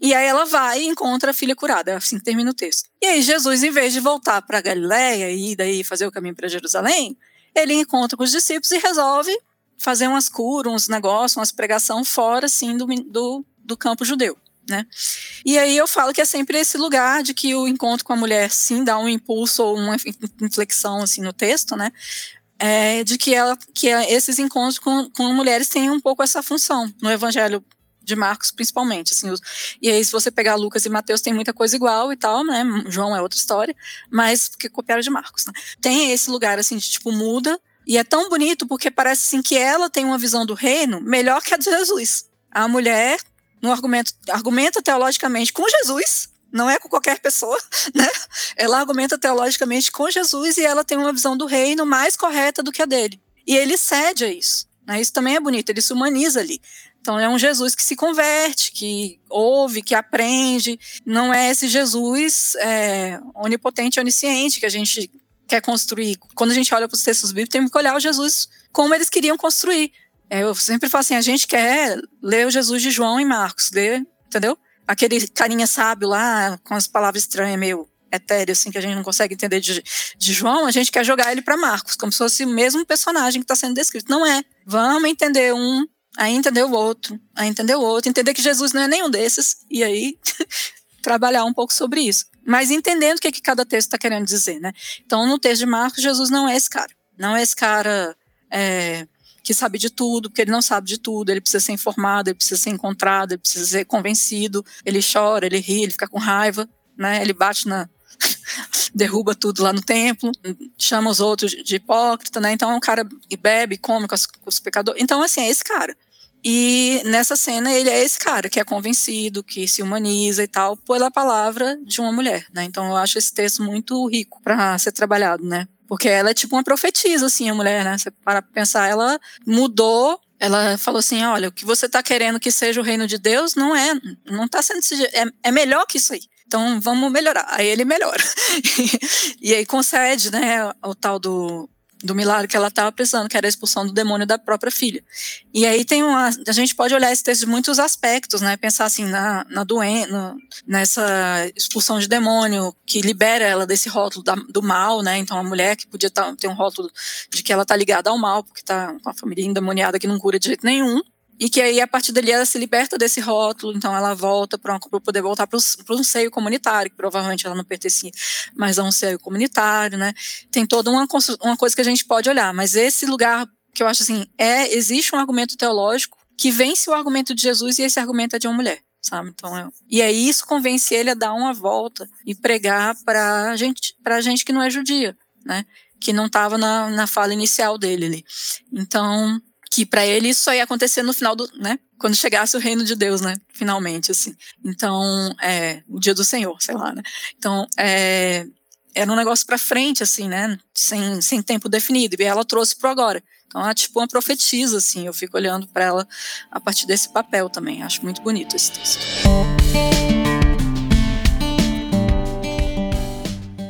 E aí ela vai e encontra a filha curada. Assim que termina o texto. E aí Jesus, em vez de voltar para Galiléia e daí fazer o caminho para Jerusalém, ele encontra com os discípulos e resolve fazer umas curas, uns negócios, umas pregação fora assim do, do, do campo judeu né? E aí eu falo que é sempre esse lugar de que o encontro com a mulher sim dá um impulso ou uma inflexão assim no texto, né? É, de que ela que esses encontros com, com mulheres têm um pouco essa função no Evangelho de Marcos principalmente, assim, os, e aí se você pegar Lucas e Mateus tem muita coisa igual e tal, né, João é outra história, mas que copiaram de Marcos, né? Tem esse lugar assim de tipo muda e é tão bonito porque parece assim que ela tem uma visão do reino melhor que a de Jesus. A mulher no argumento, argumenta teologicamente com Jesus, não é com qualquer pessoa, né? Ela argumenta teologicamente com Jesus e ela tem uma visão do reino mais correta do que a dele. E ele cede a isso. Né? Isso também é bonito, ele se humaniza ali. Então é um Jesus que se converte, que ouve, que aprende. Não é esse Jesus é, onipotente, onisciente que a gente quer construir. Quando a gente olha para os textos bíblicos, tem que olhar o Jesus como eles queriam construir. É, eu sempre falo assim, a gente quer ler o Jesus de João e Marcos, ler, entendeu? Aquele carinha sábio lá, com as palavras estranhas, meio etéreo, assim, que a gente não consegue entender de, de João, a gente quer jogar ele para Marcos, como se fosse o mesmo personagem que está sendo descrito. Não é. Vamos entender um, aí entender o outro, aí entender o outro, entender que Jesus não é nenhum desses, e aí trabalhar um pouco sobre isso. Mas entendendo o que, que cada texto está querendo dizer, né? Então, no texto de Marcos, Jesus não é esse cara. Não é esse cara é, que sabe de tudo, porque ele não sabe de tudo, ele precisa ser informado, ele precisa ser encontrado, ele precisa ser convencido, ele chora, ele ri, ele fica com raiva, né? Ele bate na, derruba tudo lá no templo, chama os outros de hipócrita, né? Então é um cara que bebe, come com, com os pecadores. Então, assim, é esse cara. E nessa cena ele é esse cara que é convencido, que se humaniza e tal, pela palavra de uma mulher, né? Então eu acho esse texto muito rico para ser trabalhado, né? Porque ela é tipo uma profetisa, assim, a mulher, né? Você para pensar, ela mudou ela falou assim: olha, o que você está querendo que seja o reino de Deus não é, não está sendo, é, é melhor que isso aí. Então vamos melhorar. Aí ele melhora. e aí concede, né, o tal do do milagre que ela estava precisando, que era a expulsão do demônio da própria filha. E aí tem uma, a gente pode olhar esse texto de muitos aspectos, né? Pensar assim na, na doença, nessa expulsão de demônio que libera ela desse rótulo da, do mal, né? Então a mulher que podia tá, ter um rótulo de que ela está ligada ao mal, porque está com a família endemoniada que não cura de jeito nenhum e que aí a partir dali ela se liberta desse rótulo, então ela volta para poder voltar para um seio comunitário, que provavelmente ela não pertencia mais a um seio comunitário, né? Tem toda uma, uma coisa que a gente pode olhar, mas esse lugar que eu acho assim, é existe um argumento teológico que vence o argumento de Jesus e esse argumento é de uma mulher. Sabe? Então, eu, e aí isso convence ele a dar uma volta e pregar para gente, para gente que não é judia, né? Que não estava na, na fala inicial dele ali. Então, que para ele isso só ia acontecer no final do, né? Quando chegasse o reino de Deus, né? Finalmente, assim. Então, é, o dia do Senhor, sei lá, né? Então, é, era um negócio para frente, assim, né? Sem, sem tempo definido. E ela trouxe pro agora. Então, é tipo uma profetisa, assim. Eu fico olhando para ela a partir desse papel também. Acho muito bonito esse texto.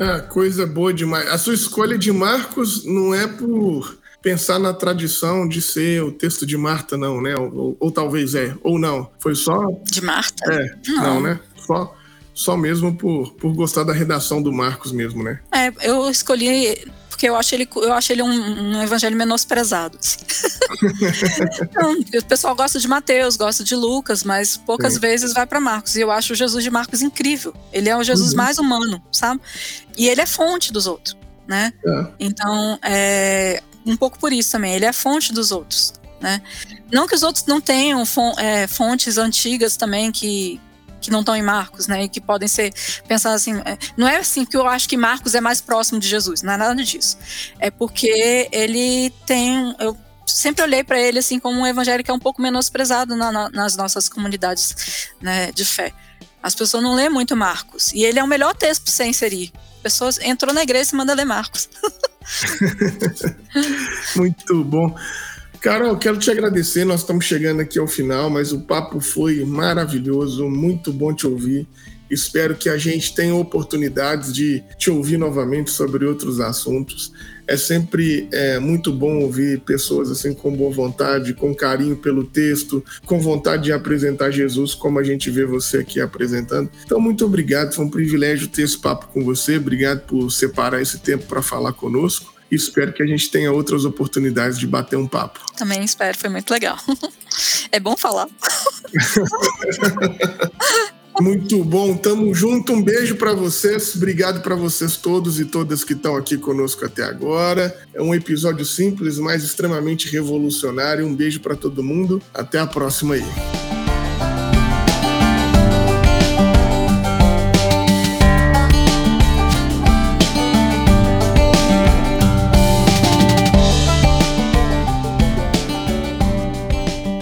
Ah, coisa boa demais. A sua escolha de Marcos não é por pensar na tradição de ser o texto de Marta, não, né? Ou, ou, ou talvez é, ou não. Foi só. De Marta? É, não, não né? Só, só mesmo por, por gostar da redação do Marcos mesmo, né? É, eu escolhi porque eu acho ele, eu acho ele um, um evangelho menosprezado. Então, o pessoal gosta de Mateus, gosta de Lucas, mas poucas Sim. vezes vai para Marcos. E eu acho o Jesus de Marcos incrível. Ele é o Jesus uhum. mais humano, sabe? E ele é fonte dos outros, né? É. Então, é, um pouco por isso também. Ele é fonte dos outros, né? Não que os outros não tenham é, fontes antigas também que, que não estão em Marcos, né? E que podem ser pensadas assim. É, não é assim que eu acho que Marcos é mais próximo de Jesus, não é nada disso. É porque ele tem. Eu sempre olhei para ele assim como um evangelho que é um pouco menosprezado na, na, nas nossas comunidades né, de fé. As pessoas não lêem muito Marcos. E ele é o melhor texto para você inserir. Pessoas entrou na igreja e manda ler Marcos. Muito bom. Carol, quero te agradecer. Nós estamos chegando aqui ao final, mas o papo foi maravilhoso, muito bom te ouvir. Espero que a gente tenha oportunidades de te ouvir novamente sobre outros assuntos. É sempre é, muito bom ouvir pessoas assim com boa vontade, com carinho pelo texto, com vontade de apresentar Jesus como a gente vê você aqui apresentando. Então, muito obrigado. Foi um privilégio ter esse papo com você. Obrigado por separar esse tempo para falar conosco. E espero que a gente tenha outras oportunidades de bater um papo. Também espero, foi muito legal. É bom falar. Muito bom, tamo junto. Um beijo para vocês. Obrigado para vocês todos e todas que estão aqui conosco até agora. É um episódio simples, mas extremamente revolucionário. Um beijo para todo mundo. Até a próxima aí.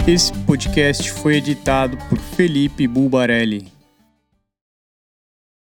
Esse podcast foi editado por Felipe Bulbarelli.